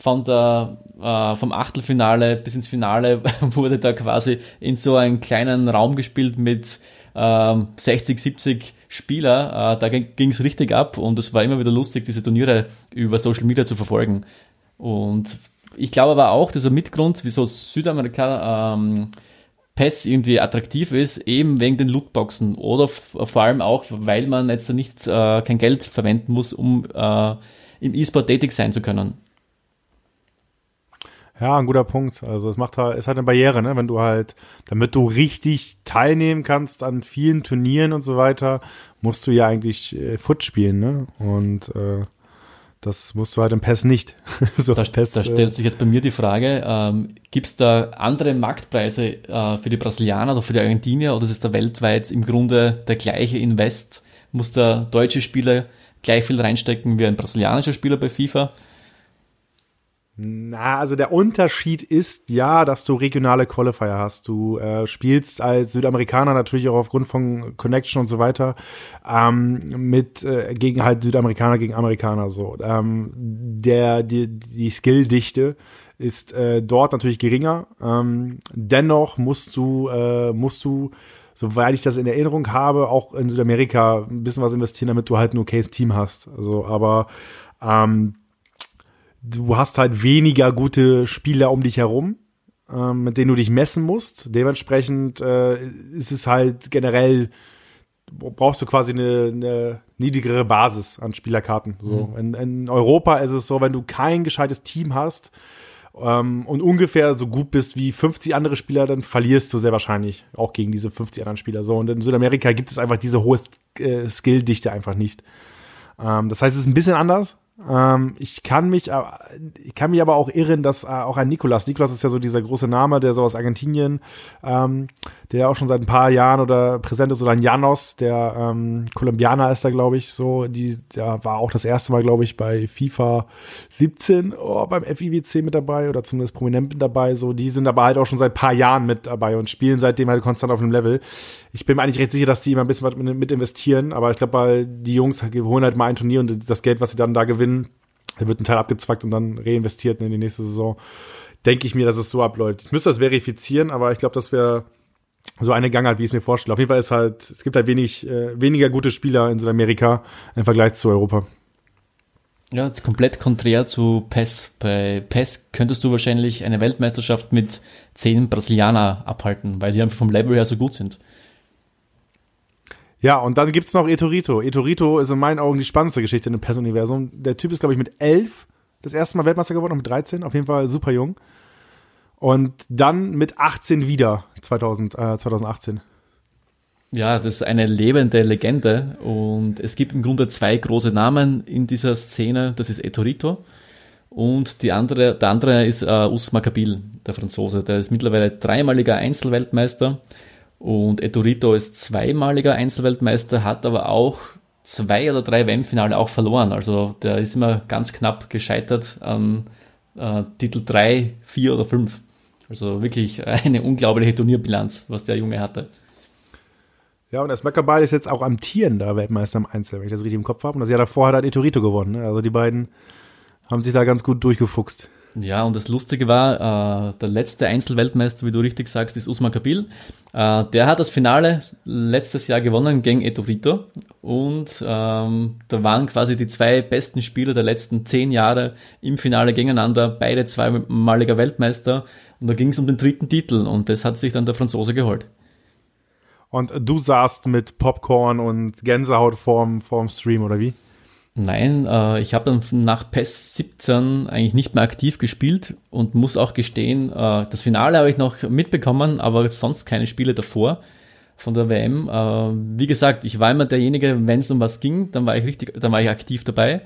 von der, äh, vom Achtelfinale bis ins Finale wurde da quasi in so einem kleinen Raum gespielt mit ähm, 60, 70 Spieler. Äh, da ging es richtig ab und es war immer wieder lustig, diese Turniere über Social Media zu verfolgen. Und ich glaube aber auch, dieser Mitgrund, wieso Südamerika ähm, PES irgendwie attraktiv ist, eben wegen den Lootboxen oder vor allem auch, weil man jetzt nicht äh, kein Geld verwenden muss, um äh, im E-Sport tätig sein zu können. Ja, ein guter Punkt. Also es macht halt, ist halt eine Barriere, ne? Wenn du halt, damit du richtig teilnehmen kannst an vielen Turnieren und so weiter, musst du ja eigentlich äh, Foot spielen, ne? Und äh, Das musst du halt im PES nicht. so, da, PES, da, stellt sich jetzt bei mir die Frage, ähm, gibt es da andere Marktpreise äh, für die Brasilianer oder für die Argentinier oder ist es da weltweit im Grunde der gleiche Invest? Muss der deutsche Spieler gleich viel reinstecken wie ein brasilianischer Spieler bei FIFA? Na, also der Unterschied ist ja, dass du regionale Qualifier hast. Du äh, spielst als Südamerikaner natürlich auch aufgrund von Connection und so weiter ähm, mit äh, gegen halt Südamerikaner gegen Amerikaner so. Ähm, der die die Skilldichte ist äh, dort natürlich geringer. Ähm, dennoch musst du äh, musst du soweit ich das in Erinnerung habe, auch in Südamerika ein bisschen was investieren, damit du halt ein okayes Team hast. Also, aber ähm, du hast halt weniger gute Spieler um dich herum, ähm, mit denen du dich messen musst. Dementsprechend äh, ist es halt generell, brauchst du quasi eine, eine niedrigere Basis an Spielerkarten. So. Mhm. In, in Europa ist es so, wenn du kein gescheites Team hast, ähm, und ungefähr so gut bist wie 50 andere Spieler, dann verlierst du sehr wahrscheinlich auch gegen diese 50 anderen Spieler. So, und in Südamerika gibt es einfach diese hohe äh, Skilldichte einfach nicht. Ähm, das heißt, es ist ein bisschen anders. Ähm, ich kann mich, ich kann mich aber auch irren, dass äh, auch ein Nikolas, Nikolas ist ja so dieser große Name, der so aus Argentinien, ähm, der auch schon seit ein paar Jahren oder präsent ist, oder ein Janos, der ähm, Kolumbianer ist da, glaube ich, so, die, der war auch das erste Mal, glaube ich, bei FIFA 17 oh, beim FIWC mit dabei oder zumindest prominent mit dabei, so, die sind aber halt auch schon seit paar Jahren mit dabei und spielen seitdem halt konstant auf einem Level. Ich bin mir eigentlich recht sicher, dass die immer ein bisschen was mit investieren, aber ich glaube, die Jungs holen halt mal ein Turnier und das Geld, was sie dann da gewinnen, wird ein Teil abgezwackt und dann reinvestiert in die nächste Saison. Denke ich mir, dass es so abläuft. Ich müsste das verifizieren, aber ich glaube, das wäre so eine Gangart, wie ich es mir vorstelle. Auf jeden Fall ist halt, es gibt halt wenig, äh, weniger gute Spieler in Südamerika im Vergleich zu Europa. Ja, das ist komplett konträr zu PES. Bei PES könntest du wahrscheinlich eine Weltmeisterschaft mit zehn Brasilianer abhalten, weil die einfach vom Level her so gut sind. Ja, und dann gibt's noch Etorito. Etorito ist in meinen Augen die spannendste Geschichte in dem PES-Universum. Der Typ ist, glaube ich, mit elf das erste Mal Weltmeister geworden, mit 13, auf jeden Fall super jung. Und dann mit 18 wieder, 2000, äh, 2018. Ja, das ist eine lebende Legende und es gibt im Grunde zwei große Namen in dieser Szene. Das ist Etorito und die andere, der andere ist äh, Usma Kabil, der Franzose. Der ist mittlerweile dreimaliger Einzelweltmeister und Etorito ist zweimaliger Einzelweltmeister, hat aber auch zwei oder drei WM-Finale auch verloren. Also der ist immer ganz knapp gescheitert an äh, Titel 3, 4 oder 5. Also wirklich eine unglaubliche Turnierbilanz, was der Junge hatte. Ja, und das Maccabi ist jetzt auch amtierender Weltmeister im Einzel, wenn ich das richtig im Kopf habe. Und das Jahr davor hat er Etorito gewonnen. Ne? Also die beiden haben sich da ganz gut durchgefuchst. Ja, und das Lustige war, äh, der letzte Einzelweltmeister, wie du richtig sagst, ist Usman Kabil. Äh, der hat das Finale letztes Jahr gewonnen gegen Etorito. Und ähm, da waren quasi die zwei besten Spieler der letzten zehn Jahre im Finale gegeneinander, beide zweimaliger Weltmeister. Und da ging es um den dritten Titel und das hat sich dann der Franzose geholt. Und du saßt mit Popcorn und Gänsehaut vorm, vorm Stream, oder wie? Nein, äh, ich habe dann nach PES 17 eigentlich nicht mehr aktiv gespielt und muss auch gestehen, äh, das Finale habe ich noch mitbekommen, aber sonst keine Spiele davor von der WM. Äh, wie gesagt, ich war immer derjenige, wenn es um was ging, dann war ich richtig, dann war ich aktiv dabei.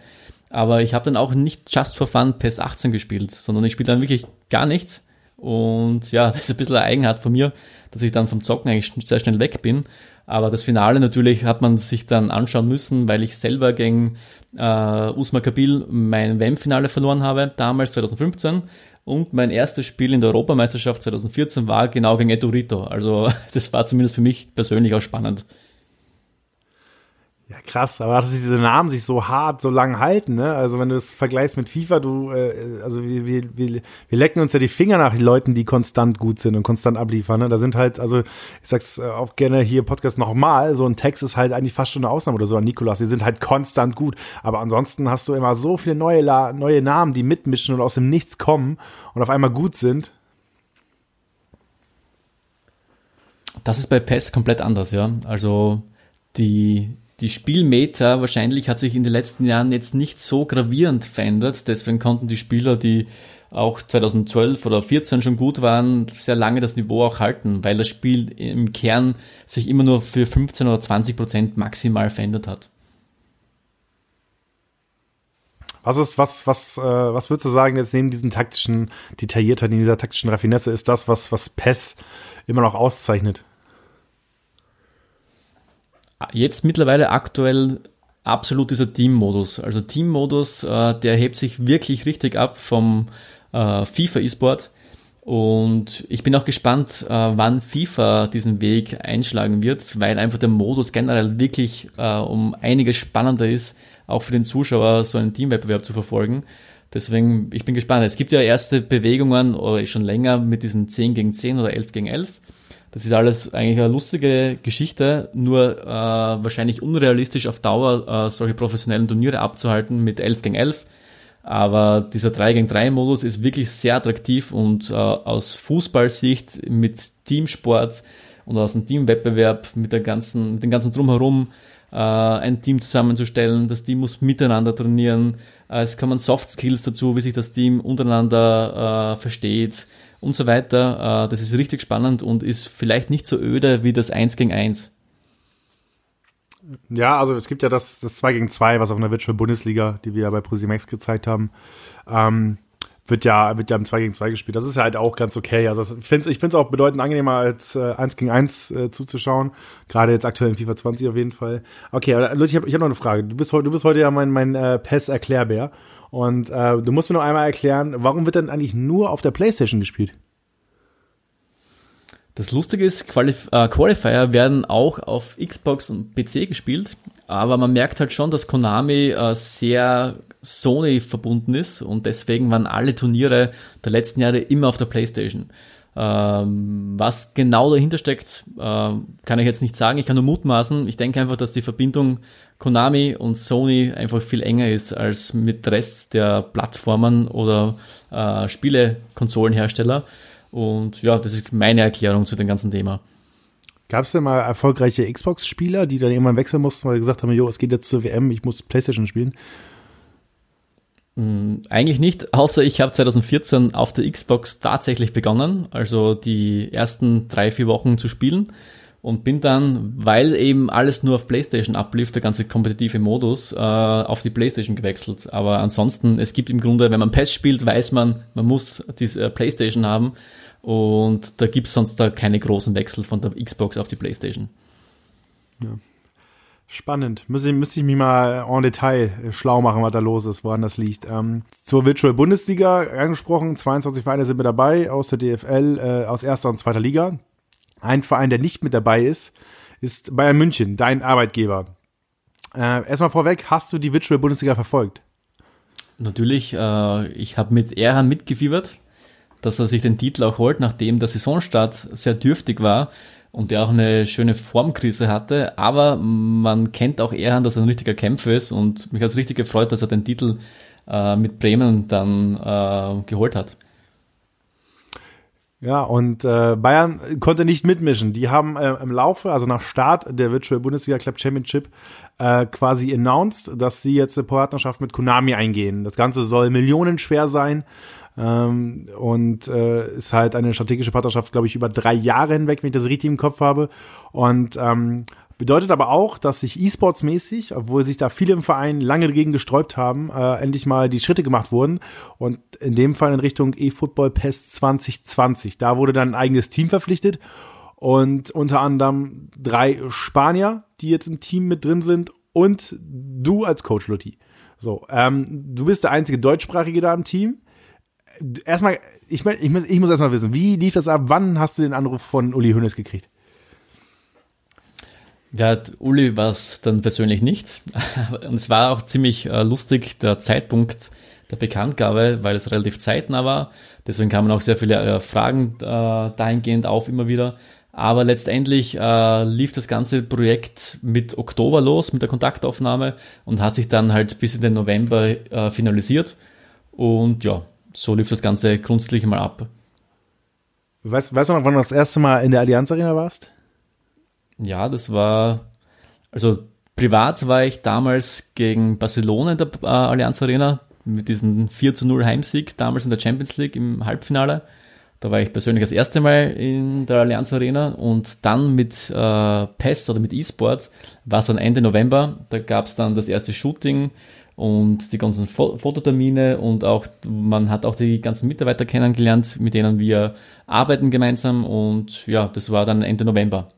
Aber ich habe dann auch nicht just for fun PES 18 gespielt, sondern ich spiele dann wirklich gar nichts und ja, das ist ein bisschen eine Eigenart von mir, dass ich dann vom Zocken eigentlich sehr schnell weg bin. Aber das Finale natürlich hat man sich dann anschauen müssen, weil ich selber gegen äh, Usma Kabil mein WM-Finale verloren habe, damals 2015. Und mein erstes Spiel in der Europameisterschaft 2014 war genau gegen Etorito. Also das war zumindest für mich persönlich auch spannend. Ja, krass, aber dass diese Namen sich so hart, so lang halten, ne? Also wenn du es vergleichst mit FIFA, du, äh, also wir, wir, wir, wir lecken uns ja die Finger nach Leuten, die konstant gut sind und konstant abliefern. Ne? Da sind halt, also ich sag's äh, auch gerne hier im Podcast nochmal, so ein Text ist halt eigentlich fast schon eine Ausnahme oder so an Nikolas, die sind halt konstant gut. Aber ansonsten hast du immer so viele neue, neue Namen, die mitmischen und aus dem Nichts kommen und auf einmal gut sind. Das ist bei PES komplett anders, ja. Also die die Spielmeter wahrscheinlich hat sich in den letzten Jahren jetzt nicht so gravierend verändert. Deswegen konnten die Spieler, die auch 2012 oder 2014 schon gut waren, sehr lange das Niveau auch halten, weil das Spiel im Kern sich immer nur für 15 oder 20 Prozent maximal verändert hat. Was ist, was, was, äh, was würdest du sagen, jetzt neben diesen taktischen Detailliertheit, neben dieser taktischen Raffinesse, ist das, was, was PES immer noch auszeichnet? Jetzt mittlerweile aktuell absolut dieser Team-Modus. Also Team-Modus, äh, der hebt sich wirklich richtig ab vom äh, FIFA-E-Sport. Und ich bin auch gespannt, äh, wann FIFA diesen Weg einschlagen wird, weil einfach der Modus generell wirklich äh, um einiges spannender ist, auch für den Zuschauer so einen Teamwettbewerb zu verfolgen. Deswegen, ich bin gespannt. Es gibt ja erste Bewegungen, oder schon länger, mit diesen 10 gegen 10 oder 11 gegen 11. Das ist alles eigentlich eine lustige Geschichte, nur äh, wahrscheinlich unrealistisch auf Dauer äh, solche professionellen Turniere abzuhalten mit 11 gegen 11 aber dieser 3 gegen 3 Modus ist wirklich sehr attraktiv und äh, aus Fußballsicht mit Teamsport und aus dem Teamwettbewerb mit der ganzen, mit dem ganzen Drumherum äh, ein Team zusammenzustellen. Das Team muss miteinander trainieren. Äh, es kommen Soft Skills dazu, wie sich das Team untereinander äh, versteht und so weiter. Äh, das ist richtig spannend und ist vielleicht nicht so öde wie das 1 gegen 1. Ja, also es gibt ja das, das 2 gegen 2, was auf einer Virtual Bundesliga, die wir ja bei ProSimax gezeigt haben, ähm, wird ja, wird ja im 2 gegen 2 gespielt. Das ist ja halt auch ganz okay. Also ich finde es auch bedeutend angenehmer, als äh, 1 gegen 1 äh, zuzuschauen. Gerade jetzt aktuell in FIFA 20 auf jeden Fall. Okay, aber Leute, ich habe ich hab noch eine Frage. Du bist, du bist heute ja mein, mein äh, PES-Erklärbär. Und äh, du musst mir noch einmal erklären, warum wird denn eigentlich nur auf der Playstation gespielt? Das Lustige ist, Qualif äh, Qualifier werden auch auf Xbox und PC gespielt, aber man merkt halt schon, dass Konami äh, sehr Sony verbunden ist und deswegen waren alle Turniere der letzten Jahre immer auf der PlayStation. Ähm, was genau dahinter steckt, äh, kann ich jetzt nicht sagen. Ich kann nur mutmaßen. Ich denke einfach, dass die Verbindung Konami und Sony einfach viel enger ist als mit Rest der Plattformen oder äh, Spielekonsolenhersteller. Und ja, das ist meine Erklärung zu dem ganzen Thema. Gab es denn mal erfolgreiche Xbox-Spieler, die dann irgendwann wechseln mussten, weil sie gesagt haben, jo, es geht jetzt zur WM, ich muss Playstation spielen? Mm, eigentlich nicht, außer ich habe 2014 auf der Xbox tatsächlich begonnen, also die ersten drei, vier Wochen zu spielen und bin dann, weil eben alles nur auf PlayStation ablief, der ganze kompetitive Modus, äh, auf die PlayStation gewechselt. Aber ansonsten, es gibt im Grunde, wenn man PES spielt, weiß man, man muss diese äh, PlayStation haben und da gibt es sonst da keine großen Wechsel von der Xbox auf die PlayStation. Ja. Spannend. Müsste, müsste ich mich mal en Detail schlau machen, was da los ist, woran das liegt. Ähm, zur Virtual Bundesliga angesprochen, 22 Vereine sind mit dabei aus der DFL, äh, aus erster und zweiter Liga. Ein Verein, der nicht mit dabei ist, ist Bayern München, dein Arbeitgeber. Äh, erstmal vorweg, hast du die Virtual Bundesliga verfolgt? Natürlich, äh, ich habe mit Erhan mitgefiebert dass er sich den Titel auch holt, nachdem der Saisonstart sehr dürftig war und er auch eine schöne Formkrise hatte. Aber man kennt auch eher an, dass er ein richtiger Kämpfer ist und mich hat es richtig gefreut, dass er den Titel äh, mit Bremen dann äh, geholt hat. Ja, und äh, Bayern konnte nicht mitmischen. Die haben äh, im Laufe, also nach Start der Virtual Bundesliga Club Championship, äh, quasi announced, dass sie jetzt eine Partnerschaft mit Konami eingehen. Das Ganze soll millionenschwer sein ähm, und äh, ist halt eine strategische Partnerschaft, glaube ich, über drei Jahre hinweg, wenn ich das richtig im Kopf habe. Und ähm, bedeutet aber auch, dass sich E-Sports-mäßig, obwohl sich da viele im Verein lange dagegen gesträubt haben, äh, endlich mal die Schritte gemacht wurden. Und in dem Fall in Richtung eFootball PES 2020. Da wurde dann ein eigenes Team verpflichtet und unter anderem drei Spanier, die jetzt im Team mit drin sind und du als Coach, Lotti. So, ähm, du bist der einzige Deutschsprachige da im Team erstmal, ich, ich, muss, ich muss erstmal wissen, wie lief das ab? Wann hast du den Anruf von Uli Hoeneß gekriegt? Ja, Uli war es dann persönlich nicht. Und es war auch ziemlich äh, lustig, der Zeitpunkt der Bekanntgabe, weil es relativ zeitnah war. Deswegen kamen auch sehr viele äh, Fragen äh, dahingehend auf immer wieder. Aber letztendlich äh, lief das ganze Projekt mit Oktober los, mit der Kontaktaufnahme und hat sich dann halt bis in den November äh, finalisiert. Und ja, so lief das Ganze grundsätzlich mal ab. Weißt, weißt du noch, wann du das erste Mal in der Allianz Arena warst? Ja, das war, also privat war ich damals gegen Barcelona in der äh, Allianz Arena mit diesem 4 zu 0 Heimsieg, damals in der Champions League im Halbfinale. Da war ich persönlich das erste Mal in der Allianz Arena und dann mit äh, PES oder mit E-Sport war es dann Ende November. Da gab es dann das erste Shooting und die ganzen Fototermine und auch man hat auch die ganzen Mitarbeiter kennengelernt, mit denen wir arbeiten gemeinsam und ja, das war dann Ende November.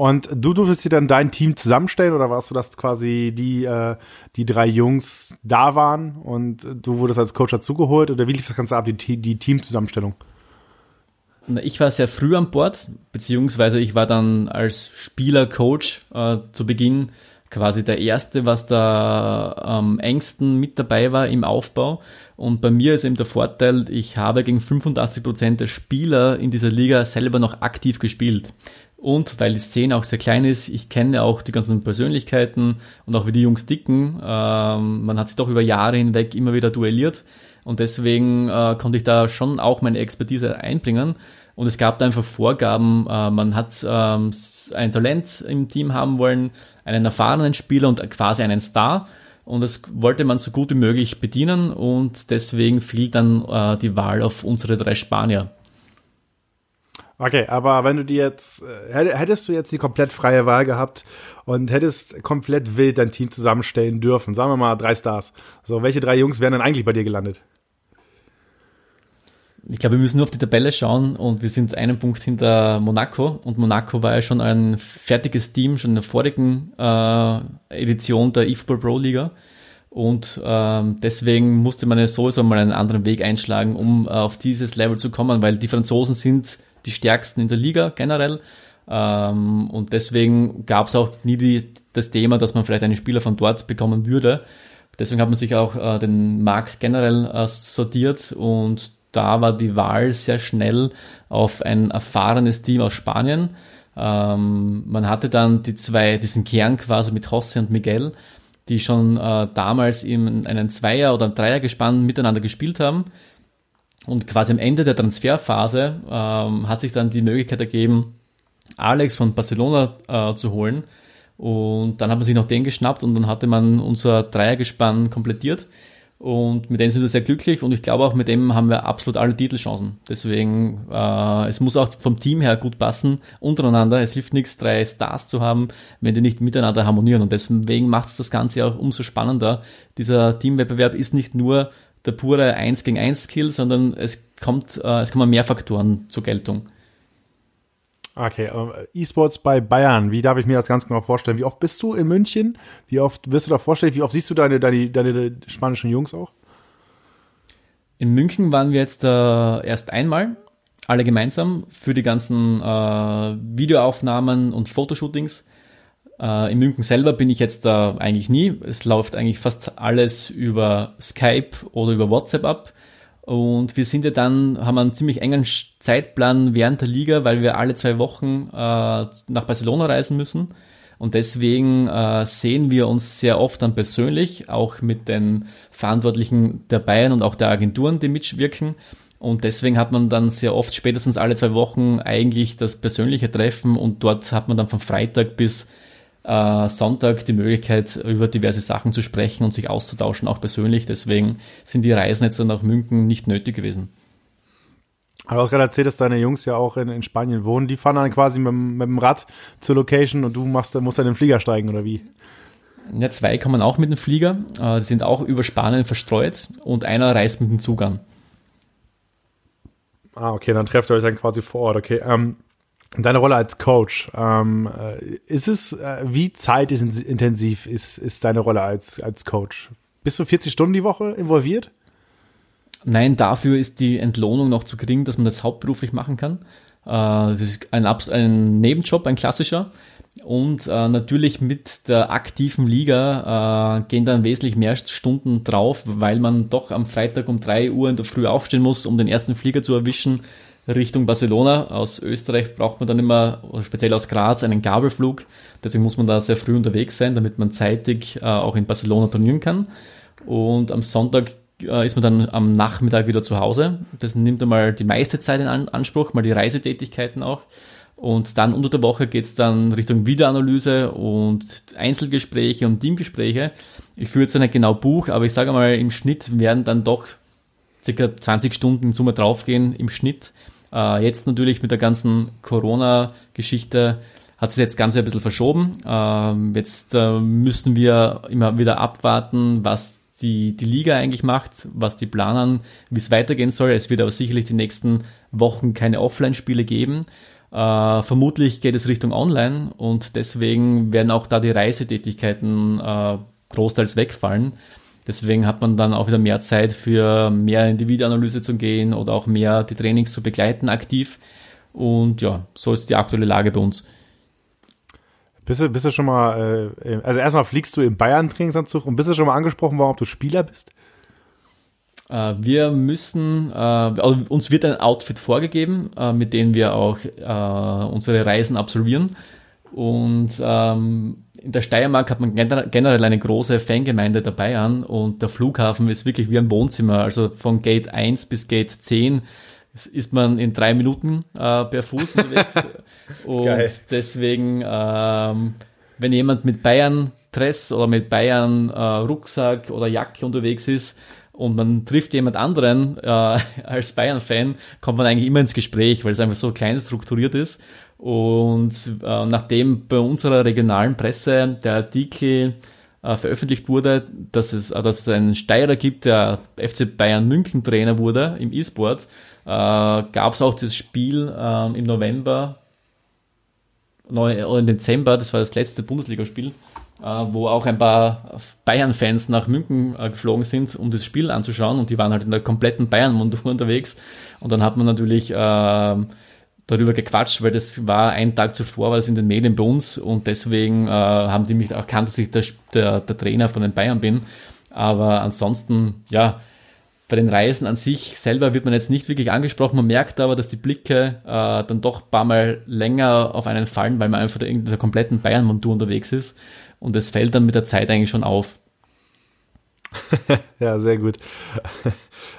Und du durftest dir dann dein Team zusammenstellen oder warst du, dass quasi die, äh, die drei Jungs da waren und du wurdest als Coach dazugeholt oder wie lief das Ganze ab, die, die Teamzusammenstellung? Ich war sehr früh an Bord, beziehungsweise ich war dann als Spieler-Coach äh, zu Beginn quasi der Erste, was da am engsten mit dabei war im Aufbau. Und bei mir ist eben der Vorteil, ich habe gegen 85 Prozent der Spieler in dieser Liga selber noch aktiv gespielt. Und weil die Szene auch sehr klein ist, ich kenne auch die ganzen Persönlichkeiten und auch wie die Jungs dicken. Ähm, man hat sich doch über Jahre hinweg immer wieder duelliert. Und deswegen äh, konnte ich da schon auch meine Expertise einbringen. Und es gab da einfach Vorgaben, äh, man hat ähm, ein Talent im Team haben wollen, einen erfahrenen Spieler und quasi einen Star. Und das wollte man so gut wie möglich bedienen und deswegen fiel dann äh, die Wahl auf unsere drei Spanier. Okay, aber wenn du dir jetzt, äh, hättest du jetzt die komplett freie Wahl gehabt und hättest komplett wild dein Team zusammenstellen dürfen, sagen wir mal drei Stars. So, welche drei Jungs wären dann eigentlich bei dir gelandet? ich glaube, wir müssen nur auf die Tabelle schauen und wir sind einen Punkt hinter Monaco und Monaco war ja schon ein fertiges Team, schon in der vorigen äh, Edition der eFootball Pro Liga und ähm, deswegen musste man ja sowieso mal einen anderen Weg einschlagen, um äh, auf dieses Level zu kommen, weil die Franzosen sind die stärksten in der Liga generell ähm, und deswegen gab es auch nie die, das Thema, dass man vielleicht einen Spieler von dort bekommen würde. Deswegen hat man sich auch äh, den Markt generell äh, sortiert und da war die Wahl sehr schnell auf ein erfahrenes Team aus Spanien. Ähm, man hatte dann die zwei, diesen Kern quasi mit José und Miguel, die schon äh, damals in einem Zweier- oder Dreier gespannt miteinander gespielt haben. Und quasi am Ende der Transferphase ähm, hat sich dann die Möglichkeit ergeben, Alex von Barcelona äh, zu holen. Und dann hat man sich noch den geschnappt und dann hatte man unser Dreiergespann komplettiert. Und mit dem sind wir sehr glücklich und ich glaube auch mit dem haben wir absolut alle Titelchancen. Deswegen, äh, es muss auch vom Team her gut passen untereinander. Es hilft nichts, drei Stars zu haben, wenn die nicht miteinander harmonieren. Und deswegen macht es das Ganze auch umso spannender. Dieser Teamwettbewerb ist nicht nur der pure 1 gegen 1 Skill, sondern es kommt, äh, es kommen mehr Faktoren zur Geltung. Okay, äh, E-Sports bei Bayern, wie darf ich mir das ganz genau vorstellen? Wie oft bist du in München? Wie oft wirst du da vorstellen? Wie oft siehst du deine, deine, deine spanischen Jungs auch? In München waren wir jetzt äh, erst einmal, alle gemeinsam, für die ganzen äh, Videoaufnahmen und Fotoshootings. Äh, in München selber bin ich jetzt da eigentlich nie. Es läuft eigentlich fast alles über Skype oder über WhatsApp ab. Und wir sind ja dann, haben einen ziemlich engen Zeitplan während der Liga, weil wir alle zwei Wochen äh, nach Barcelona reisen müssen. Und deswegen äh, sehen wir uns sehr oft dann persönlich, auch mit den Verantwortlichen der Bayern und auch der Agenturen, die mitwirken. Und deswegen hat man dann sehr oft, spätestens alle zwei Wochen, eigentlich das persönliche Treffen und dort hat man dann von Freitag bis äh, Sonntag die Möglichkeit, über diverse Sachen zu sprechen und sich auszutauschen, auch persönlich. Deswegen sind die Reisen jetzt dann nach München nicht nötig gewesen. Du hast gerade erzählt, dass deine Jungs ja auch in, in Spanien wohnen. Die fahren dann quasi mit, mit, dem Rad zur Location und du machst, musst dann in den Flieger steigen, oder wie? Ja, zwei kommen auch mit dem Flieger. Äh, die sind auch über Spanien verstreut und einer reist mit dem Zug an. Ah, okay, dann trefft ihr euch dann quasi vor Ort. Okay. Ähm, Deine Rolle als Coach, ähm, äh, ist es, äh, wie zeitintensiv ist, ist deine Rolle als, als Coach? Bist du 40 Stunden die Woche involviert? Nein, dafür ist die Entlohnung noch zu gering, dass man das hauptberuflich machen kann. Äh, das ist ein, ein Nebenjob, ein klassischer. Und äh, natürlich mit der aktiven Liga äh, gehen dann wesentlich mehr Stunden drauf, weil man doch am Freitag um 3 Uhr in der Früh aufstehen muss, um den ersten Flieger zu erwischen Richtung Barcelona. Aus Österreich braucht man dann immer, speziell aus Graz, einen Gabelflug. Deswegen muss man da sehr früh unterwegs sein, damit man zeitig äh, auch in Barcelona trainieren kann. Und am Sonntag äh, ist man dann am Nachmittag wieder zu Hause. Das nimmt einmal die meiste Zeit in Anspruch, mal die Reisetätigkeiten auch. Und dann unter der Woche geht es dann Richtung Videoanalyse und Einzelgespräche und Teamgespräche. Ich führe jetzt nicht genau Buch, aber ich sage mal, im Schnitt werden dann doch circa 20 Stunden in Summe draufgehen im Schnitt. Äh, jetzt natürlich mit der ganzen Corona-Geschichte hat sich jetzt ganz ein bisschen verschoben. Ähm, jetzt äh, müssen wir immer wieder abwarten, was die, die Liga eigentlich macht, was die planen, wie es weitergehen soll. Es wird aber sicherlich die nächsten Wochen keine Offline-Spiele geben. Äh, vermutlich geht es Richtung Online und deswegen werden auch da die Reisetätigkeiten äh, großteils wegfallen. Deswegen hat man dann auch wieder mehr Zeit für mehr in die Videoanalyse zu gehen oder auch mehr die Trainings zu begleiten aktiv. Und ja, so ist die aktuelle Lage bei uns. Bist du, bist du schon mal, äh, also erstmal fliegst du im Bayern-Trainingsanzug und bist du schon mal angesprochen worden, ob du Spieler bist? Äh, wir müssen, äh, also uns wird ein Outfit vorgegeben, mit dem wir auch unsere Reisen absolvieren. Und ähm, in der Steiermark hat man generell eine große Fangemeinde dabei an und der Flughafen ist wirklich wie ein Wohnzimmer. Also von Gate 1 bis Gate 10 ist man in drei Minuten äh, per Fuß unterwegs. und Geil. deswegen, ähm, wenn jemand mit Bayern Dress oder mit Bayern äh, Rucksack oder Jacke unterwegs ist und man trifft jemand anderen äh, als Bayern-Fan, kommt man eigentlich immer ins Gespräch, weil es einfach so klein strukturiert ist. Und äh, nachdem bei unserer regionalen Presse der Artikel äh, veröffentlicht wurde, dass es, äh, dass es einen Steirer gibt, der FC Bayern München Trainer wurde im E-Sport, äh, gab es auch das Spiel ähm, im November oder im Dezember, das war das letzte Bundesligaspiel, äh, wo auch ein paar Bayern-Fans nach München äh, geflogen sind, um das Spiel anzuschauen. Und die waren halt in der kompletten Bayern-Montur unterwegs. Und dann hat man natürlich äh, darüber gequatscht, weil das war ein Tag zuvor, war das in den Medien bei uns und deswegen äh, haben die mich erkannt, dass ich der, der, der, Trainer von den Bayern bin. Aber ansonsten, ja, bei den Reisen an sich selber wird man jetzt nicht wirklich angesprochen. Man merkt aber, dass die Blicke äh, dann doch ein paar Mal länger auf einen fallen, weil man einfach in der kompletten Bayern-Montur unterwegs ist. Und es fällt dann mit der Zeit eigentlich schon auf. ja, sehr gut.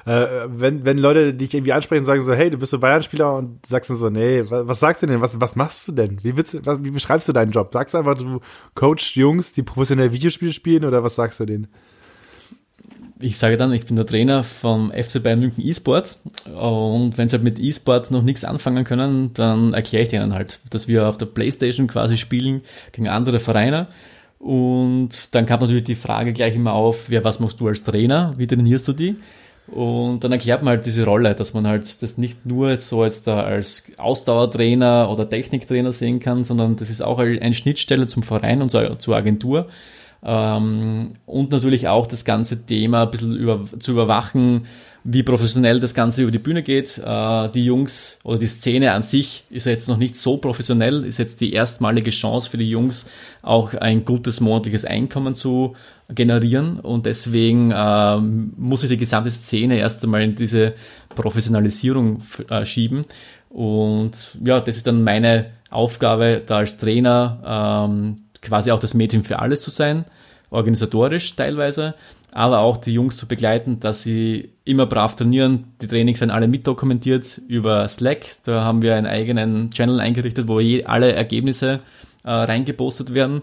Äh, wenn, wenn Leute dich irgendwie ansprechen und sagen so, hey, du bist so Bayern-Spieler und sagst dann so, nee, was, was, sagst du denn? Was, was machst du denn? Wie, willst, was, wie beschreibst du deinen Job? Sagst du einfach, du coachst Jungs, die professionell Videospiele spielen oder was sagst du denen? Ich sage dann, ich bin der Trainer vom FC Bayern München E-Sport und wenn sie halt mit E-Sport noch nichts anfangen können, dann erkläre ich denen halt, dass wir auf der Playstation quasi spielen gegen andere Vereine und dann kam natürlich die Frage gleich immer auf, ja, was machst du als Trainer? Wie trainierst du die? Und dann erklärt man halt diese Rolle, dass man halt das nicht nur so als, da als Ausdauertrainer oder Techniktrainer sehen kann, sondern das ist auch eine Schnittstelle zum Verein und zur Agentur. Ähm, und natürlich auch das ganze Thema ein bisschen über, zu überwachen, wie professionell das Ganze über die Bühne geht. Äh, die Jungs oder die Szene an sich ist jetzt noch nicht so professionell, ist jetzt die erstmalige Chance für die Jungs, auch ein gutes monatliches Einkommen zu generieren. Und deswegen äh, muss sich die gesamte Szene erst einmal in diese Professionalisierung äh, schieben. Und ja, das ist dann meine Aufgabe, da als Trainer ähm, quasi auch das Mädchen für alles zu sein, organisatorisch teilweise aber auch die Jungs zu begleiten, dass sie immer brav trainieren. Die Trainings werden alle mitdokumentiert über Slack. Da haben wir einen eigenen Channel eingerichtet, wo alle Ergebnisse äh, reingepostet werden.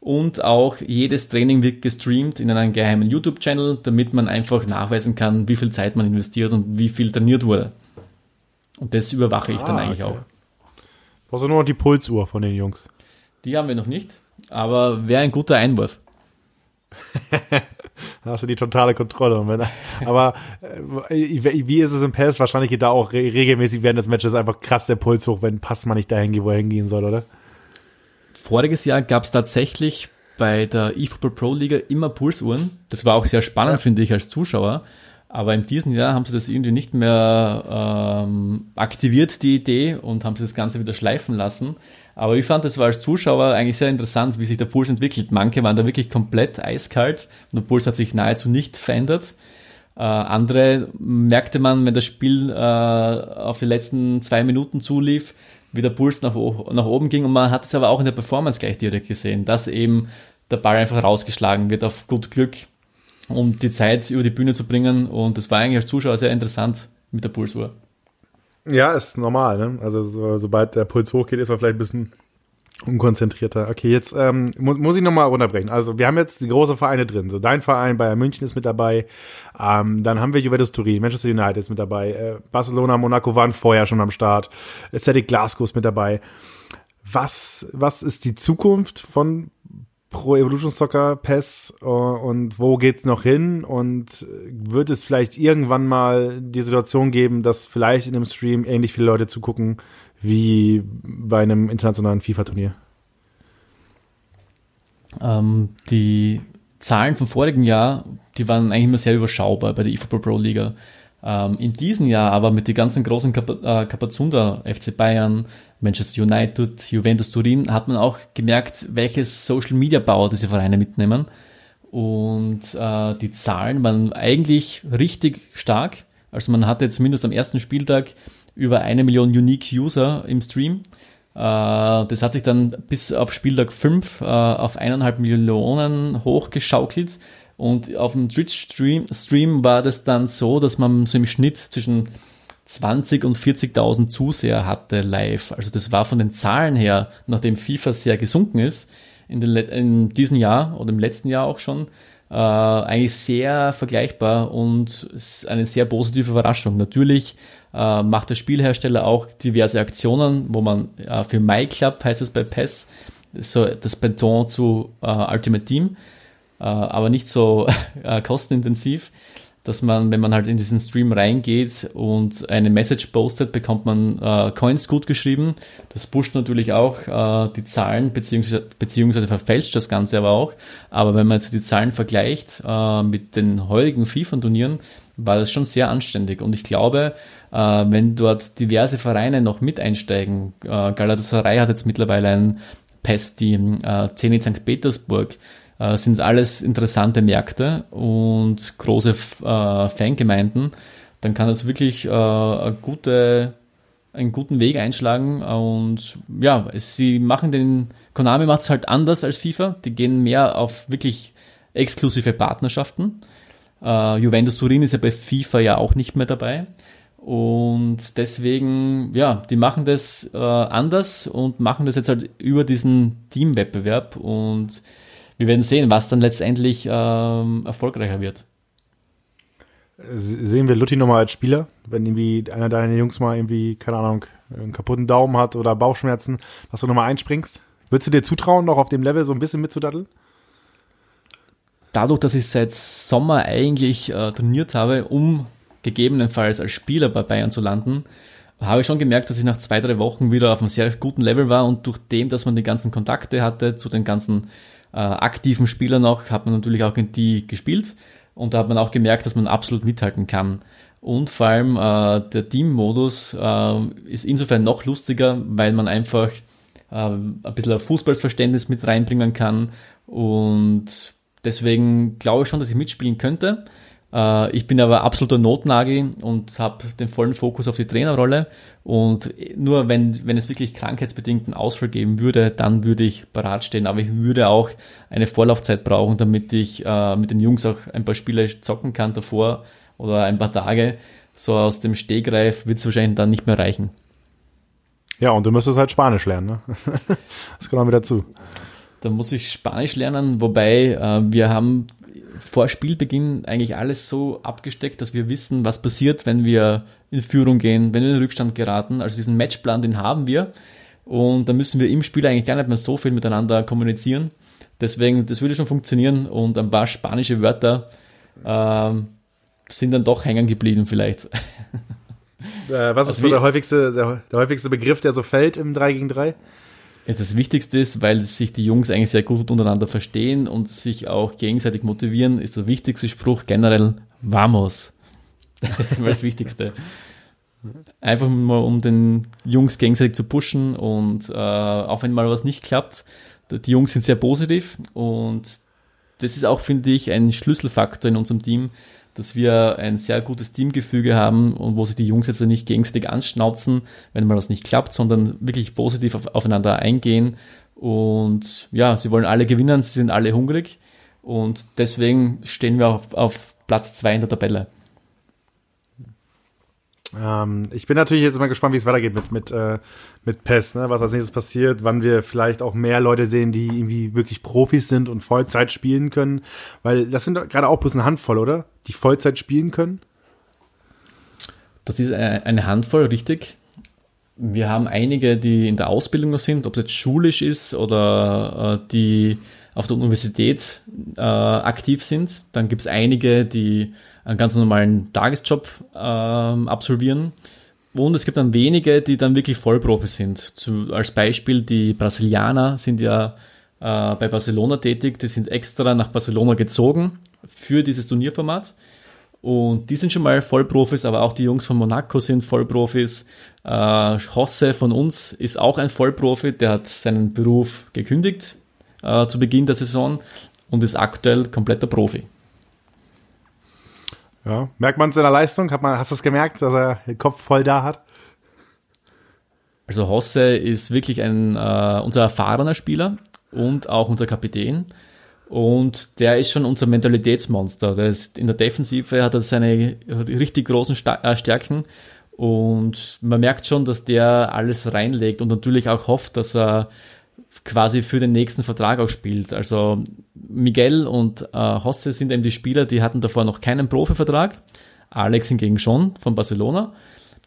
Und auch jedes Training wird gestreamt in einen geheimen YouTube-Channel, damit man einfach nachweisen kann, wie viel Zeit man investiert und wie viel trainiert wurde. Und das überwache ich ah, dann eigentlich okay. auch. Brauchst du nur die Pulsuhr von den Jungs? Die haben wir noch nicht, aber wäre ein guter Einwurf. Da hast du die totale Kontrolle. Wenn, aber äh, wie ist es im PES? Wahrscheinlich geht da auch re regelmäßig während des Matches einfach krass der Puls hoch, wenn Pass mal nicht dahin geht, wo er hingehen soll, oder? Voriges Jahr gab es tatsächlich bei der eFootball Pro Liga immer Pulsuhren. Das war auch sehr spannend, finde ich, als Zuschauer. Aber in diesem Jahr haben sie das irgendwie nicht mehr ähm, aktiviert, die Idee, und haben sie das Ganze wieder schleifen lassen. Aber ich fand, das war als Zuschauer eigentlich sehr interessant, wie sich der Puls entwickelt. Manche waren da wirklich komplett eiskalt und der Puls hat sich nahezu nicht verändert. Äh, andere merkte man, wenn das Spiel äh, auf die letzten zwei Minuten zulief, wie der Puls nach, nach oben ging und man hat es aber auch in der Performance gleich direkt gesehen, dass eben der Ball einfach rausgeschlagen wird auf gut Glück, um die Zeit über die Bühne zu bringen und das war eigentlich als Zuschauer sehr interessant mit der Pulsuhr. Ja, ist normal. Ne? Also so, sobald der Puls hochgeht, ist man vielleicht ein bisschen unkonzentrierter. Okay, jetzt ähm, muss, muss ich nochmal runterbrechen. Also wir haben jetzt die großen Vereine drin. So dein Verein, Bayern München ist mit dabei. Ähm, dann haben wir Juventus Turin, Manchester United ist mit dabei. Äh, Barcelona, Monaco waren vorher schon am Start. Celtic Glasgow ist mit dabei. was, was ist die Zukunft von Pro Evolution Soccer PES äh, und wo geht's noch hin und wird es vielleicht irgendwann mal die Situation geben, dass vielleicht in einem Stream ähnlich viele Leute zugucken wie bei einem internationalen FIFA-Turnier? Ähm, die Zahlen vom vorigen Jahr, die waren eigentlich immer sehr überschaubar bei der eFootball Pro Liga. Ähm, in diesem Jahr aber mit den ganzen großen äh, Kapazunder, FC Bayern, Manchester United, Juventus Turin, hat man auch gemerkt, welches Social Media Bauer diese Vereine mitnehmen. Und äh, die Zahlen waren eigentlich richtig stark. Also man hatte zumindest am ersten Spieltag über eine Million Unique User im Stream. Äh, das hat sich dann bis auf Spieltag 5 äh, auf eineinhalb Millionen hochgeschaukelt. Und auf dem Twitch-Stream Stream war das dann so, dass man so im Schnitt zwischen 20 und 40.000 Zuseher hatte live. Also das war von den Zahlen her, nachdem FIFA sehr gesunken ist, in, den, in diesem Jahr oder im letzten Jahr auch schon, äh, eigentlich sehr vergleichbar und eine sehr positive Überraschung. Natürlich äh, macht der Spielhersteller auch diverse Aktionen, wo man äh, für MyClub heißt es bei PES, so das Pendant zu äh, Ultimate Team, aber nicht so äh, kostenintensiv, dass man, wenn man halt in diesen Stream reingeht und eine Message postet, bekommt man äh, Coins gut geschrieben. Das pusht natürlich auch äh, die Zahlen, beziehungsweise, beziehungsweise verfälscht das Ganze aber auch. Aber wenn man jetzt die Zahlen vergleicht äh, mit den heutigen FIFA-Turnieren, war das schon sehr anständig. Und ich glaube, äh, wenn dort diverse Vereine noch mit einsteigen, äh, Galatasaray hat jetzt mittlerweile ein PES-Team, äh, Zenit St. Petersburg, äh, sind alles interessante Märkte und große äh, Fangemeinden, dann kann das wirklich äh, eine gute, einen guten Weg einschlagen. Und ja, es, sie machen den, Konami macht es halt anders als FIFA. Die gehen mehr auf wirklich exklusive Partnerschaften. Uh, Juventus Turin ist ja bei FIFA ja auch nicht mehr dabei. Und deswegen, ja, die machen das äh, anders und machen das jetzt halt über diesen Teamwettbewerb. Und wir werden sehen, was dann letztendlich ähm, erfolgreicher wird. Sehen wir Lutti nochmal als Spieler, wenn irgendwie einer deiner Jungs mal irgendwie, keine Ahnung, einen kaputten Daumen hat oder Bauchschmerzen, dass du nochmal einspringst? Würdest du dir zutrauen, noch auf dem Level so ein bisschen mitzudatteln? Dadurch, dass ich seit Sommer eigentlich äh, trainiert habe, um gegebenenfalls als Spieler bei Bayern zu landen, habe ich schon gemerkt, dass ich nach zwei, drei Wochen wieder auf einem sehr guten Level war und durch dem, dass man die ganzen Kontakte hatte zu den ganzen äh, aktiven Spieler noch, hat man natürlich auch in die gespielt und da hat man auch gemerkt, dass man absolut mithalten kann. Und vor allem äh, der Team-Modus äh, ist insofern noch lustiger, weil man einfach äh, ein bisschen Fußballverständnis mit reinbringen kann. Und deswegen glaube ich schon, dass ich mitspielen könnte. Äh, ich bin aber absoluter Notnagel und habe den vollen Fokus auf die Trainerrolle. Und nur wenn, wenn es wirklich krankheitsbedingten Ausfall geben würde, dann würde ich parat stehen. Aber ich würde auch eine Vorlaufzeit brauchen, damit ich äh, mit den Jungs auch ein paar Spiele zocken kann davor oder ein paar Tage. So aus dem Stegreif wird es wahrscheinlich dann nicht mehr reichen. Ja, und du müsstest halt Spanisch lernen, ne? das gehört mit dazu. Da muss ich Spanisch lernen, wobei äh, wir haben vor Spielbeginn eigentlich alles so abgesteckt, dass wir wissen, was passiert, wenn wir in Führung gehen, wenn wir in den Rückstand geraten. Also diesen Matchplan, den haben wir. Und da müssen wir im Spiel eigentlich gar nicht mehr so viel miteinander kommunizieren. Deswegen, das würde schon funktionieren und ein paar spanische Wörter äh, sind dann doch hängen geblieben vielleicht. Äh, was also ist so der häufigste, der, der häufigste Begriff, der so fällt im 3 gegen 3? Das Wichtigste ist, weil sich die Jungs eigentlich sehr gut untereinander verstehen und sich auch gegenseitig motivieren, ist der wichtigste Spruch generell Vamos. Das ist mal das Wichtigste. Einfach mal, um den Jungs gegenseitig zu pushen und äh, auch wenn mal was nicht klappt, die Jungs sind sehr positiv und das ist auch, finde ich, ein Schlüsselfaktor in unserem Team, dass wir ein sehr gutes Teamgefüge haben und wo sich die Jungs jetzt nicht gegenseitig anschnauzen, wenn mal was nicht klappt, sondern wirklich positiv auf, aufeinander eingehen. Und ja, sie wollen alle gewinnen, sie sind alle hungrig und deswegen stehen wir auf, auf Platz zwei in der Tabelle. Ähm, ich bin natürlich jetzt mal gespannt, wie es weitergeht mit, mit, äh, mit PES, ne? was als nächstes passiert, wann wir vielleicht auch mehr Leute sehen, die irgendwie wirklich Profis sind und Vollzeit spielen können. Weil das sind gerade auch bloß eine Handvoll, oder? Die Vollzeit spielen können. Das ist eine Handvoll, richtig. Wir haben einige, die in der Ausbildung sind, ob das jetzt schulisch ist oder äh, die auf der Universität äh, aktiv sind. Dann gibt es einige, die einen ganz normalen Tagesjob äh, absolvieren. Und es gibt dann wenige, die dann wirklich Vollprofis sind. Zu, als Beispiel, die Brasilianer sind ja äh, bei Barcelona tätig, die sind extra nach Barcelona gezogen für dieses Turnierformat. Und die sind schon mal Vollprofis, aber auch die Jungs von Monaco sind Vollprofis. Äh, Hosse von uns ist auch ein Vollprofi, der hat seinen Beruf gekündigt äh, zu Beginn der Saison und ist aktuell kompletter Profi. Ja, merkt man es in der Leistung? Hat man, hast du es gemerkt, dass er den Kopf voll da hat? Also Hosse ist wirklich ein äh, unser erfahrener Spieler und auch unser Kapitän. Und der ist schon unser Mentalitätsmonster. Der ist in der Defensive hat er seine richtig großen äh, Stärken. Und man merkt schon, dass der alles reinlegt und natürlich auch hofft, dass er quasi für den nächsten Vertrag auch spielt. Also Miguel und äh, Hosse sind eben die Spieler, die hatten davor noch keinen Profivertrag. Alex hingegen schon von Barcelona.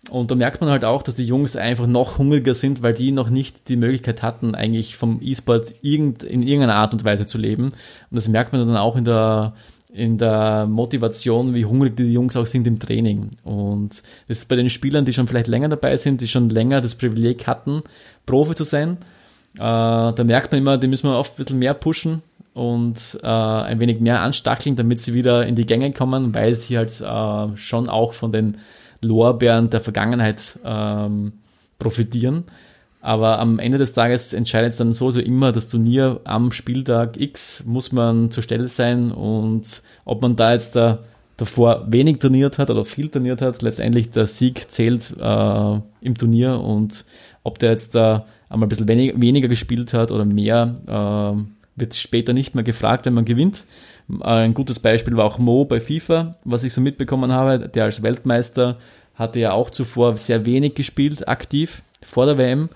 Und da merkt man halt auch, dass die Jungs einfach noch hungriger sind, weil die noch nicht die Möglichkeit hatten, eigentlich vom E-Sport irgend, in irgendeiner Art und Weise zu leben. Und das merkt man dann auch in der, in der Motivation, wie hungrig die Jungs auch sind im Training. Und das ist bei den Spielern, die schon vielleicht länger dabei sind, die schon länger das Privileg hatten, Profi zu sein. Äh, da merkt man immer, die müssen wir oft ein bisschen mehr pushen und äh, ein wenig mehr anstacheln, damit sie wieder in die Gänge kommen, weil sie halt äh, schon auch von den Lorbeeren der Vergangenheit ähm, profitieren. Aber am Ende des Tages entscheidet es dann sowieso immer das Turnier am Spieltag X, muss man zur Stelle sein und ob man da jetzt da davor wenig trainiert hat oder viel trainiert hat, letztendlich der Sieg zählt äh, im Turnier und ob der jetzt da einmal ein bisschen wenig, weniger gespielt hat oder mehr, äh, wird später nicht mehr gefragt, wenn man gewinnt. Ein gutes Beispiel war auch Mo bei FIFA, was ich so mitbekommen habe. Der als Weltmeister hatte ja auch zuvor sehr wenig gespielt, aktiv, vor der WM.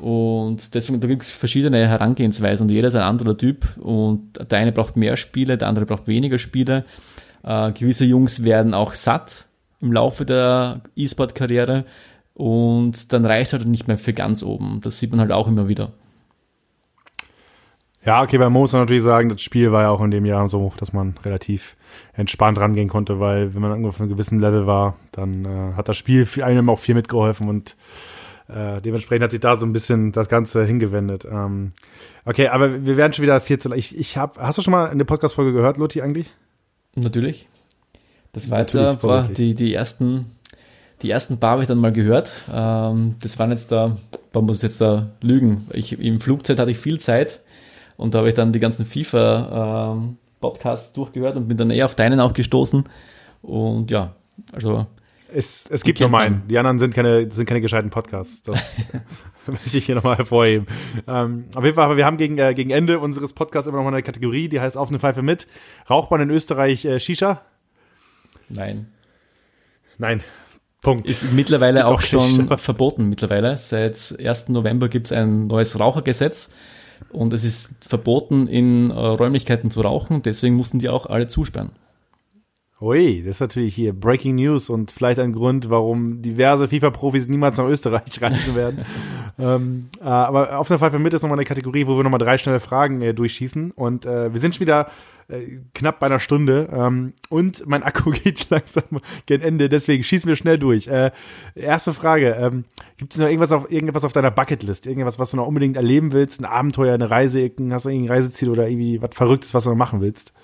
Und deswegen, da gibt es verschiedene Herangehensweisen und jeder ist ein anderer Typ. Und der eine braucht mehr Spiele, der andere braucht weniger Spiele. Äh, gewisse Jungs werden auch satt im Laufe der E-Sport-Karriere und dann reicht es halt nicht mehr für ganz oben. Das sieht man halt auch immer wieder. Ja, okay, bei Mo muss man natürlich sagen, das Spiel war ja auch in dem Jahr so, dass man relativ entspannt rangehen konnte, weil wenn man irgendwo auf einem gewissen Level war, dann äh, hat das Spiel einem auch viel mitgeholfen und äh, dementsprechend hat sich da so ein bisschen das Ganze hingewendet. Ähm, okay, aber wir werden schon wieder viel zu ich, ich hab, Hast du schon mal eine Podcast-Folge gehört, Lotti, eigentlich? Natürlich. Das war jetzt die, die ersten die ersten paar habe ich dann mal gehört. Ähm, das waren jetzt da, man muss jetzt da lügen. Ich, Im Flugzeit hatte ich viel Zeit und da habe ich dann die ganzen FIFA-Podcasts ähm, durchgehört und bin dann eher auf deinen auch gestoßen. Und ja, also. Es, es gibt nur meinen. Die anderen sind keine, sind keine gescheiten Podcasts. Das möchte ich hier nochmal hervorheben. Ähm, auf jeden Fall, aber wir haben gegen, äh, gegen Ende unseres Podcasts immer noch mal eine Kategorie, die heißt Auf eine Pfeife mit. Raucht man in Österreich äh, Shisha? Nein. Nein. Punkt. Ist mittlerweile auch schon verboten. Mittlerweile. Seit 1. November gibt es ein neues Rauchergesetz und es ist verboten, in äh, Räumlichkeiten zu rauchen. Deswegen mussten die auch alle zusperren. Ui, das ist natürlich hier Breaking News und vielleicht ein Grund, warum diverse FIFA-Profis niemals nach Österreich reisen werden. ähm, äh, aber auf jeden Fall für mit ist nochmal eine Kategorie, wo wir nochmal drei schnelle Fragen äh, durchschießen. Und äh, wir sind schon wieder äh, knapp bei einer Stunde ähm, und mein Akku geht langsam gegen Ende, deswegen schießen wir schnell durch. Äh, erste Frage, ähm, gibt es noch irgendwas auf, irgendwas auf deiner Bucketlist? Irgendwas, was du noch unbedingt erleben willst? Ein Abenteuer, eine Reise, hast du irgendein Reiseziel oder irgendwie was Verrücktes, was du noch machen willst?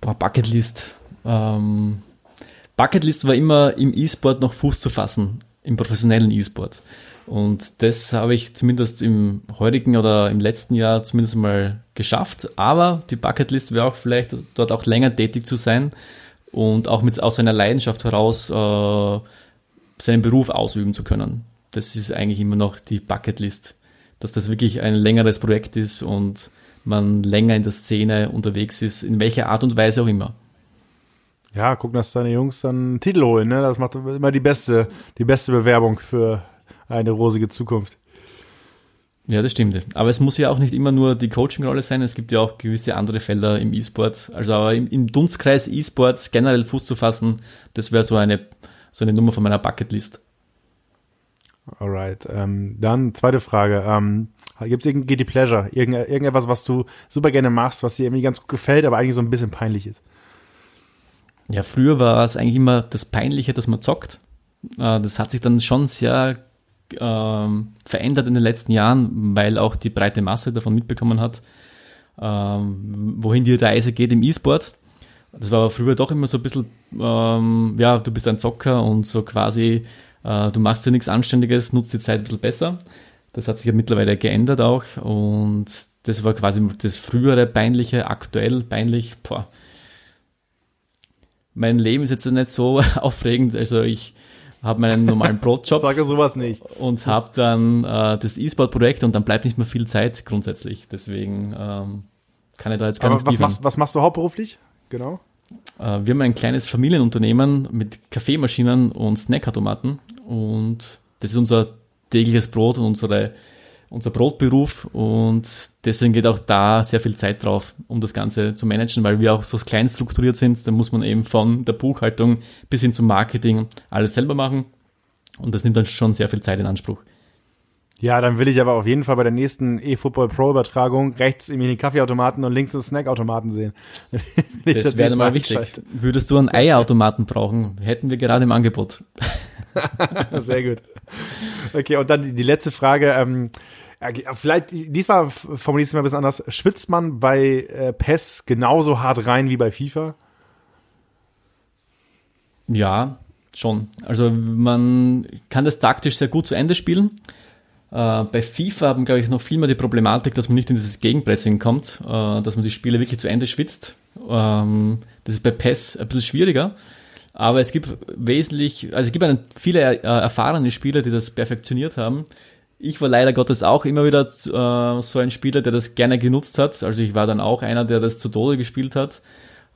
Boah, Bucketlist. Ähm, Bucketlist war immer im E-Sport noch Fuß zu fassen, im professionellen E-Sport. Und das habe ich zumindest im heutigen oder im letzten Jahr zumindest mal geschafft. Aber die Bucketlist wäre auch vielleicht dort auch länger tätig zu sein und auch mit aus seiner Leidenschaft heraus äh, seinen Beruf ausüben zu können. Das ist eigentlich immer noch die Bucketlist, dass das wirklich ein längeres Projekt ist und man länger in der Szene unterwegs ist, in welcher Art und Weise auch immer. Ja, gucken, dass deine Jungs dann einen Titel holen. Ne? Das macht immer die beste, die beste Bewerbung für eine rosige Zukunft. Ja, das stimmt. Aber es muss ja auch nicht immer nur die Coaching-Rolle sein. Es gibt ja auch gewisse andere Felder im E-Sport. Also aber im, im Dunstkreis E-Sports generell Fuß zu fassen, das wäre so eine, so eine Nummer von meiner Bucketlist. Alright. Ähm, dann zweite Frage. Ähm, Gibt es irgendein Guilty Pleasure? Irgend, irgendetwas, was du super gerne machst, was dir irgendwie ganz gut gefällt, aber eigentlich so ein bisschen peinlich ist? Ja, früher war es eigentlich immer das Peinliche, dass man zockt. Äh, das hat sich dann schon sehr ähm, verändert in den letzten Jahren, weil auch die breite Masse davon mitbekommen hat, ähm, wohin die Reise geht im E-Sport. Das war aber früher doch immer so ein bisschen, ähm, ja, du bist ein Zocker und so quasi, äh, du machst ja nichts Anständiges, nutzt die Zeit ein bisschen besser. Das hat sich ja mittlerweile geändert auch und das war quasi das frühere peinliche, aktuell peinlich. Boah. Mein Leben ist jetzt nicht so aufregend, also ich habe meinen normalen Brotjob. Sage sowas nicht. Und habe dann äh, das E-Sport-Projekt und dann bleibt nicht mehr viel Zeit grundsätzlich. Deswegen ähm, kann ich da jetzt gar Aber nichts was liefern. machst, was machst du hauptberuflich? Genau. Äh, wir haben ein kleines Familienunternehmen mit Kaffeemaschinen und Snackautomaten und das ist unser tägliches Brot und unsere, unser Brotberuf und deswegen geht auch da sehr viel Zeit drauf, um das Ganze zu managen, weil wir auch so klein strukturiert sind. Da muss man eben von der Buchhaltung bis hin zum Marketing alles selber machen und das nimmt dann schon sehr viel Zeit in Anspruch. Ja, dann will ich aber auf jeden Fall bei der nächsten eFootball Pro Übertragung rechts irgendwie den Kaffeeautomaten und links den Snackautomaten sehen. das, das wäre mal wichtig. Würdest du einen Eierautomaten brauchen? Hätten wir gerade im Angebot. Sehr gut. Okay, und dann die, letzte Frage. Ähm, vielleicht, diesmal formuliere ich es mal ein bisschen anders. Schwitzt man bei äh, PES genauso hart rein wie bei FIFA? Ja, schon. Also man kann das taktisch sehr gut zu Ende spielen. Äh, bei FIFA haben, glaube ich, noch viel mehr die Problematik, dass man nicht in dieses Gegenpressing kommt, äh, dass man die Spiele wirklich zu Ende schwitzt. Ähm, das ist bei PES ein bisschen schwieriger. Aber es gibt wesentlich, also es gibt viele äh, erfahrene Spieler, die das perfektioniert haben. Ich war leider Gottes auch immer wieder äh, so ein Spieler, der das gerne genutzt hat. Also ich war dann auch einer, der das zu Tode gespielt hat.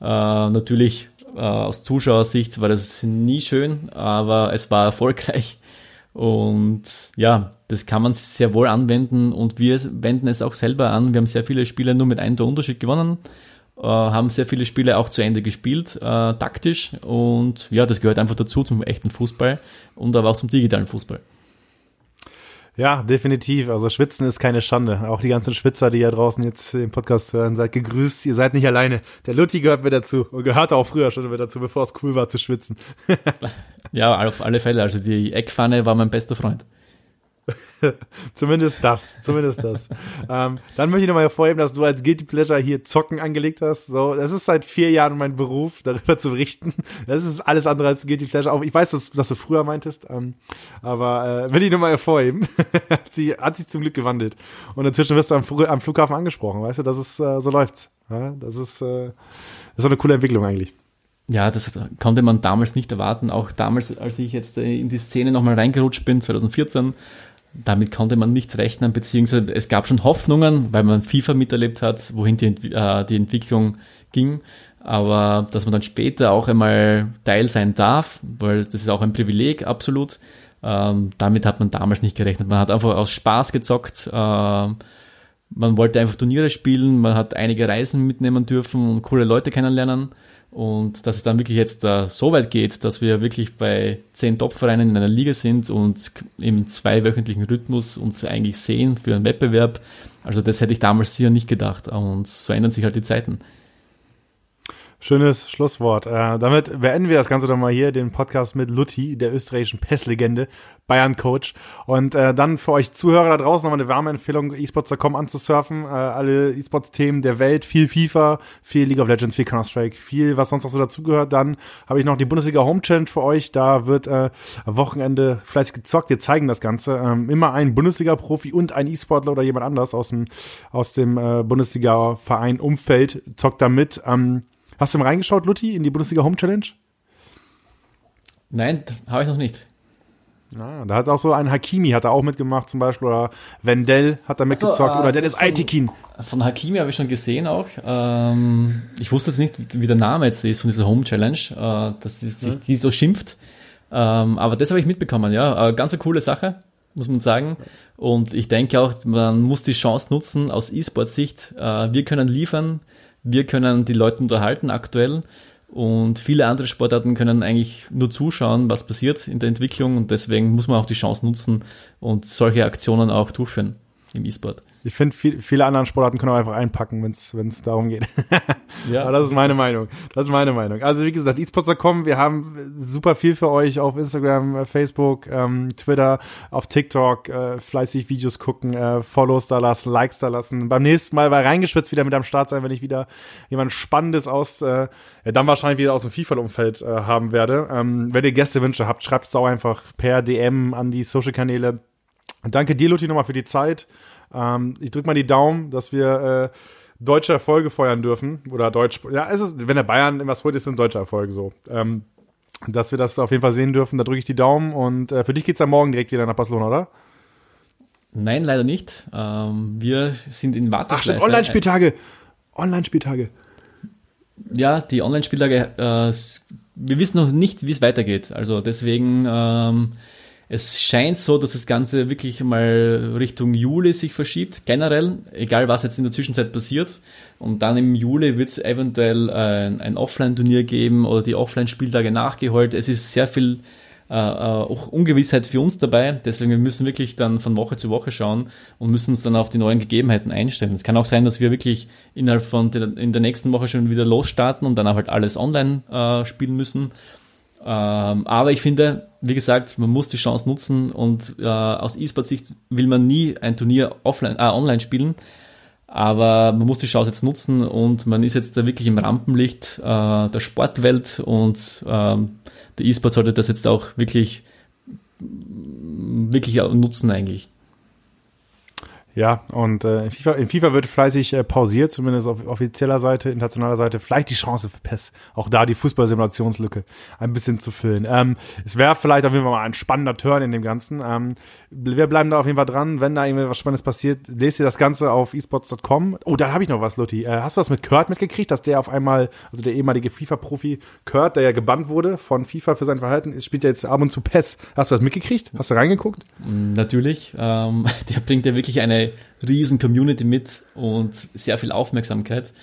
Äh, natürlich äh, aus Zuschauersicht war das nie schön, aber es war erfolgreich. Und ja, das kann man sehr wohl anwenden und wir wenden es auch selber an. Wir haben sehr viele Spiele nur mit einem Unterschied gewonnen, haben sehr viele Spiele auch zu Ende gespielt, äh, taktisch. Und ja, das gehört einfach dazu zum echten Fußball und aber auch zum digitalen Fußball. Ja, definitiv. Also Schwitzen ist keine Schande. Auch die ganzen Schwitzer, die ja draußen jetzt den Podcast hören, seid gegrüßt. Ihr seid nicht alleine. Der Lutti gehört mir dazu und gehörte auch früher schon mit dazu, bevor es cool war zu schwitzen. ja, auf alle Fälle. Also die Eckpfanne war mein bester Freund. zumindest das, zumindest das. ähm, dann möchte ich nochmal hervorheben, dass du als Guilty Pleasure hier Zocken angelegt hast. So, das ist seit vier Jahren mein Beruf, darüber zu berichten. Das ist alles andere als Guilty Pleasure. Auch ich weiß, dass, dass du früher meintest, ähm, aber äh, will ich nochmal hervorheben. hat, sie, hat sich zum Glück gewandelt. Und inzwischen wirst du am, am Flughafen angesprochen, weißt du, das ist, äh, so läuft's. Ja, das ist, äh, das ist eine coole Entwicklung eigentlich. Ja, das konnte man damals nicht erwarten. Auch damals, als ich jetzt äh, in die Szene nochmal reingerutscht bin, 2014, damit konnte man nicht rechnen, beziehungsweise es gab schon Hoffnungen, weil man FIFA miterlebt hat, wohin die, äh, die Entwicklung ging. Aber dass man dann später auch einmal Teil sein darf, weil das ist auch ein Privileg, absolut. Ähm, damit hat man damals nicht gerechnet. Man hat einfach aus Spaß gezockt. Äh, man wollte einfach Turniere spielen, man hat einige Reisen mitnehmen dürfen und coole Leute kennenlernen. Und dass es dann wirklich jetzt uh, so weit geht, dass wir wirklich bei zehn Top-Vereinen in einer Liga sind und im zweiwöchentlichen Rhythmus uns eigentlich sehen für einen Wettbewerb. Also das hätte ich damals sicher nicht gedacht. Und so ändern sich halt die Zeiten. Schönes Schlusswort. Äh, damit beenden wir das Ganze doch mal hier, den Podcast mit Lutti, der österreichischen PES-Legende, Bayern-Coach. Und äh, dann für euch Zuhörer da draußen nochmal eine warme Empfehlung, esports.com anzusurfen. Äh, alle E-Sports-Themen der Welt, viel FIFA, viel League of Legends, viel Counter-Strike, viel, was sonst noch so dazugehört. Dann habe ich noch die Bundesliga Home Challenge für euch. Da wird äh, am Wochenende fleißig gezockt. Wir zeigen das Ganze. Ähm, immer ein Bundesliga-Profi und ein E-Sportler oder jemand anders aus dem, aus dem äh, Bundesliga-Verein Umfeld zockt da mit. Ähm, Hast du mal reingeschaut, Lutti, in die Bundesliga Home Challenge? Nein, habe ich noch nicht. Ja, da hat auch so ein Hakimi hat er auch mitgemacht zum Beispiel oder Wendell hat da mitgezockt so, äh, oder Dennis Aitikin. Von Hakimi habe ich schon gesehen auch. Ähm, ich wusste jetzt nicht, wie der Name jetzt ist von dieser Home Challenge, äh, dass sie sich ja. die so schimpft. Ähm, aber das habe ich mitbekommen, ja. Äh, ganz eine coole Sache, muss man sagen. Und ich denke auch, man muss die Chance nutzen aus E-Sport-Sicht. Äh, wir können liefern, wir können die Leute unterhalten aktuell Und viele andere Sportarten können eigentlich nur zuschauen, was passiert in der Entwicklung. Und deswegen muss man auch die Chance nutzen und solche Aktionen auch durchführen im E-Sport. Ich finde, viel, viele anderen Sportarten können auch einfach einpacken, wenn es darum geht. ja, Aber das ist meine Meinung. Das ist meine Meinung. Also wie gesagt, esports.com, wir haben super viel für euch auf Instagram, äh, Facebook, ähm, Twitter, auf TikTok, äh, fleißig Videos gucken, äh, Follows da lassen, Likes da lassen. Beim nächsten Mal bei reingeschwitzt wieder mit am Start sein, wenn ich wieder jemand Spannendes aus, äh, ja, dann wahrscheinlich wieder aus dem FIFA-Umfeld äh, haben werde. Ähm, wenn ihr Gästewünsche habt, schreibt es auch einfach per DM an die Social-Kanäle. Danke dir, Luthi, nochmal für die Zeit. Ähm, ich drücke mal die Daumen, dass wir äh, deutsche Erfolge feuern dürfen. Oder Deutsch. Ja, es ist, wenn der Bayern irgendwas holt, ist es ein deutscher Erfolg so. Ähm, dass wir das auf jeden Fall sehen dürfen, da drücke ich die Daumen. Und äh, für dich geht es ja morgen direkt wieder nach Barcelona, oder? Nein, leider nicht. Ähm, wir sind in Warteschleife. Ach, Online-Spieltage. Online-Spieltage. Ja, die Online-Spieltage. Äh, wir wissen noch nicht, wie es weitergeht. Also deswegen ähm, es scheint so, dass das Ganze wirklich mal Richtung Juli sich verschiebt, generell, egal was jetzt in der Zwischenzeit passiert. Und dann im Juli wird es eventuell ein, ein Offline-Turnier geben oder die Offline-Spieltage nachgeholt. Es ist sehr viel äh, äh, auch Ungewissheit für uns dabei. Deswegen wir müssen wirklich dann von Woche zu Woche schauen und müssen uns dann auf die neuen Gegebenheiten einstellen. Es kann auch sein, dass wir wirklich innerhalb von der, in der nächsten Woche schon wieder losstarten und dann halt alles online äh, spielen müssen. Ähm, aber ich finde, wie gesagt, man muss die Chance nutzen und äh, aus E-Sport-Sicht will man nie ein Turnier offline, äh, online spielen. Aber man muss die Chance jetzt nutzen und man ist jetzt da wirklich im Rampenlicht äh, der Sportwelt und ähm, der E-Sport sollte das jetzt auch wirklich, wirklich nutzen eigentlich. Ja, und äh, in, FIFA, in FIFA wird fleißig äh, pausiert, zumindest auf offizieller Seite, internationaler Seite. Vielleicht die Chance für PES, auch da die Fußballsimulationslücke ein bisschen zu füllen. Ähm, es wäre vielleicht auf jeden Fall mal ein spannender Turn in dem Ganzen. Ähm, wir bleiben da auf jeden Fall dran. Wenn da irgendwie was Spannendes passiert, lest ihr das Ganze auf esports.com. Oh, da habe ich noch was, Lutti. Äh, hast du das mit Kurt mitgekriegt, dass der auf einmal, also der ehemalige FIFA-Profi Kurt, der ja gebannt wurde von FIFA für sein Verhalten, spielt ja jetzt ab und zu PES. Hast du das mitgekriegt? Hast du reingeguckt? Natürlich. Ähm, der bringt ja wirklich eine riesen Community mit und sehr viel Aufmerksamkeit.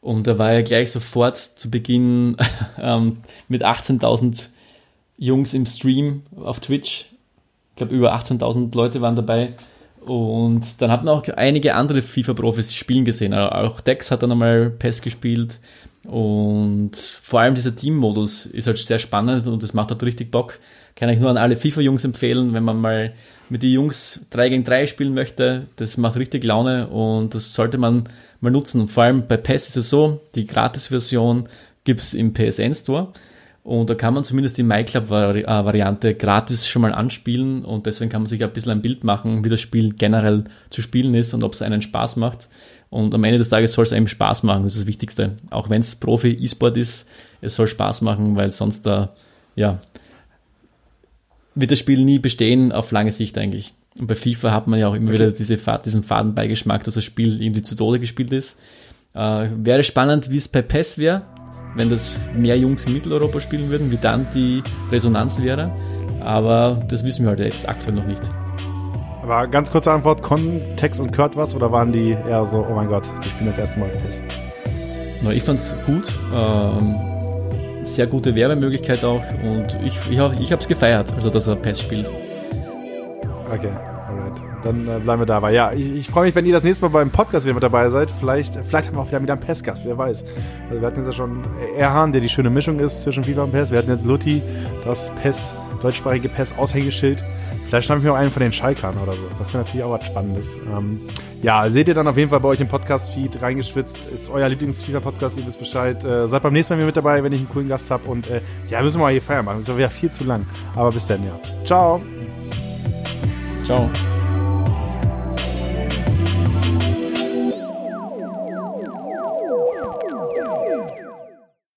Und da war er gleich sofort zu Beginn ähm, mit 18.000 Jungs im Stream auf Twitch. Ich glaube, über 18.000 Leute waren dabei. Und dann hat man auch einige andere FIFA-Profis spielen gesehen. Auch Dex hat dann einmal PES gespielt. Und vor allem dieser Team-Modus ist halt sehr spannend und es macht halt richtig Bock. Kann ich nur an alle FIFA-Jungs empfehlen, wenn man mal mit den Jungs 3 gegen 3 spielen möchte. Das macht richtig Laune und das sollte man mal nutzen. Vor allem bei PES ist es so, die Gratis-Version gibt es im PSN Store. Und da kann man zumindest die MyClub-Variante gratis schon mal anspielen und deswegen kann man sich ein bisschen ein Bild machen, wie das Spiel generell zu spielen ist und ob es einen Spaß macht. Und am Ende des Tages soll es einem Spaß machen, das ist das Wichtigste. Auch wenn es Profi-E-Sport ist, es soll Spaß machen, weil sonst da, ja, wird das Spiel nie bestehen auf lange Sicht eigentlich. Und bei FIFA hat man ja auch immer okay. wieder diese, diesen Fadenbeigeschmack, dass das Spiel irgendwie zu Tode gespielt ist. Äh, wäre spannend, wie es bei PES wäre, wenn das mehr Jungs in Mitteleuropa spielen würden, wie dann die Resonanz wäre. Aber das wissen wir halt jetzt aktuell noch nicht. Aber ganz kurze Antwort: Konnten Tex und Kurt was oder waren die eher so, oh mein Gott, ich bin das erste Mal PES? Na, ich fand's gut. Ähm, sehr gute Werbemöglichkeit auch und ich, ich, ich habe es gefeiert, also dass er PES spielt. Okay. Dann äh, bleiben wir dabei. Ja, ich, ich freue mich, wenn ihr das nächste Mal beim Podcast wieder mit dabei seid. Vielleicht, vielleicht haben wir auch wieder mit einem PES-Gast, wer weiß. Also wir hatten jetzt ja schon Erhan, der die schöne Mischung ist zwischen FIFA und PES. Wir hatten jetzt Lutti, das PES, deutschsprachige PES-Aushängeschild. Vielleicht schnappe ich mir auch einen von den Schalkern oder so. Das wäre natürlich auch was Spannendes. Ähm, ja, seht ihr dann auf jeden Fall bei euch im Podcast-Feed reingeschwitzt. Ist euer Lieblings-FIFA-Podcast, ihr wisst Bescheid. Äh, seid beim nächsten Mal mit dabei, wenn ich einen coolen Gast habe. Und äh, ja, müssen wir mal hier feiern machen. Das ist ja viel zu lang. Aber bis dann, ja. Ciao. Ciao.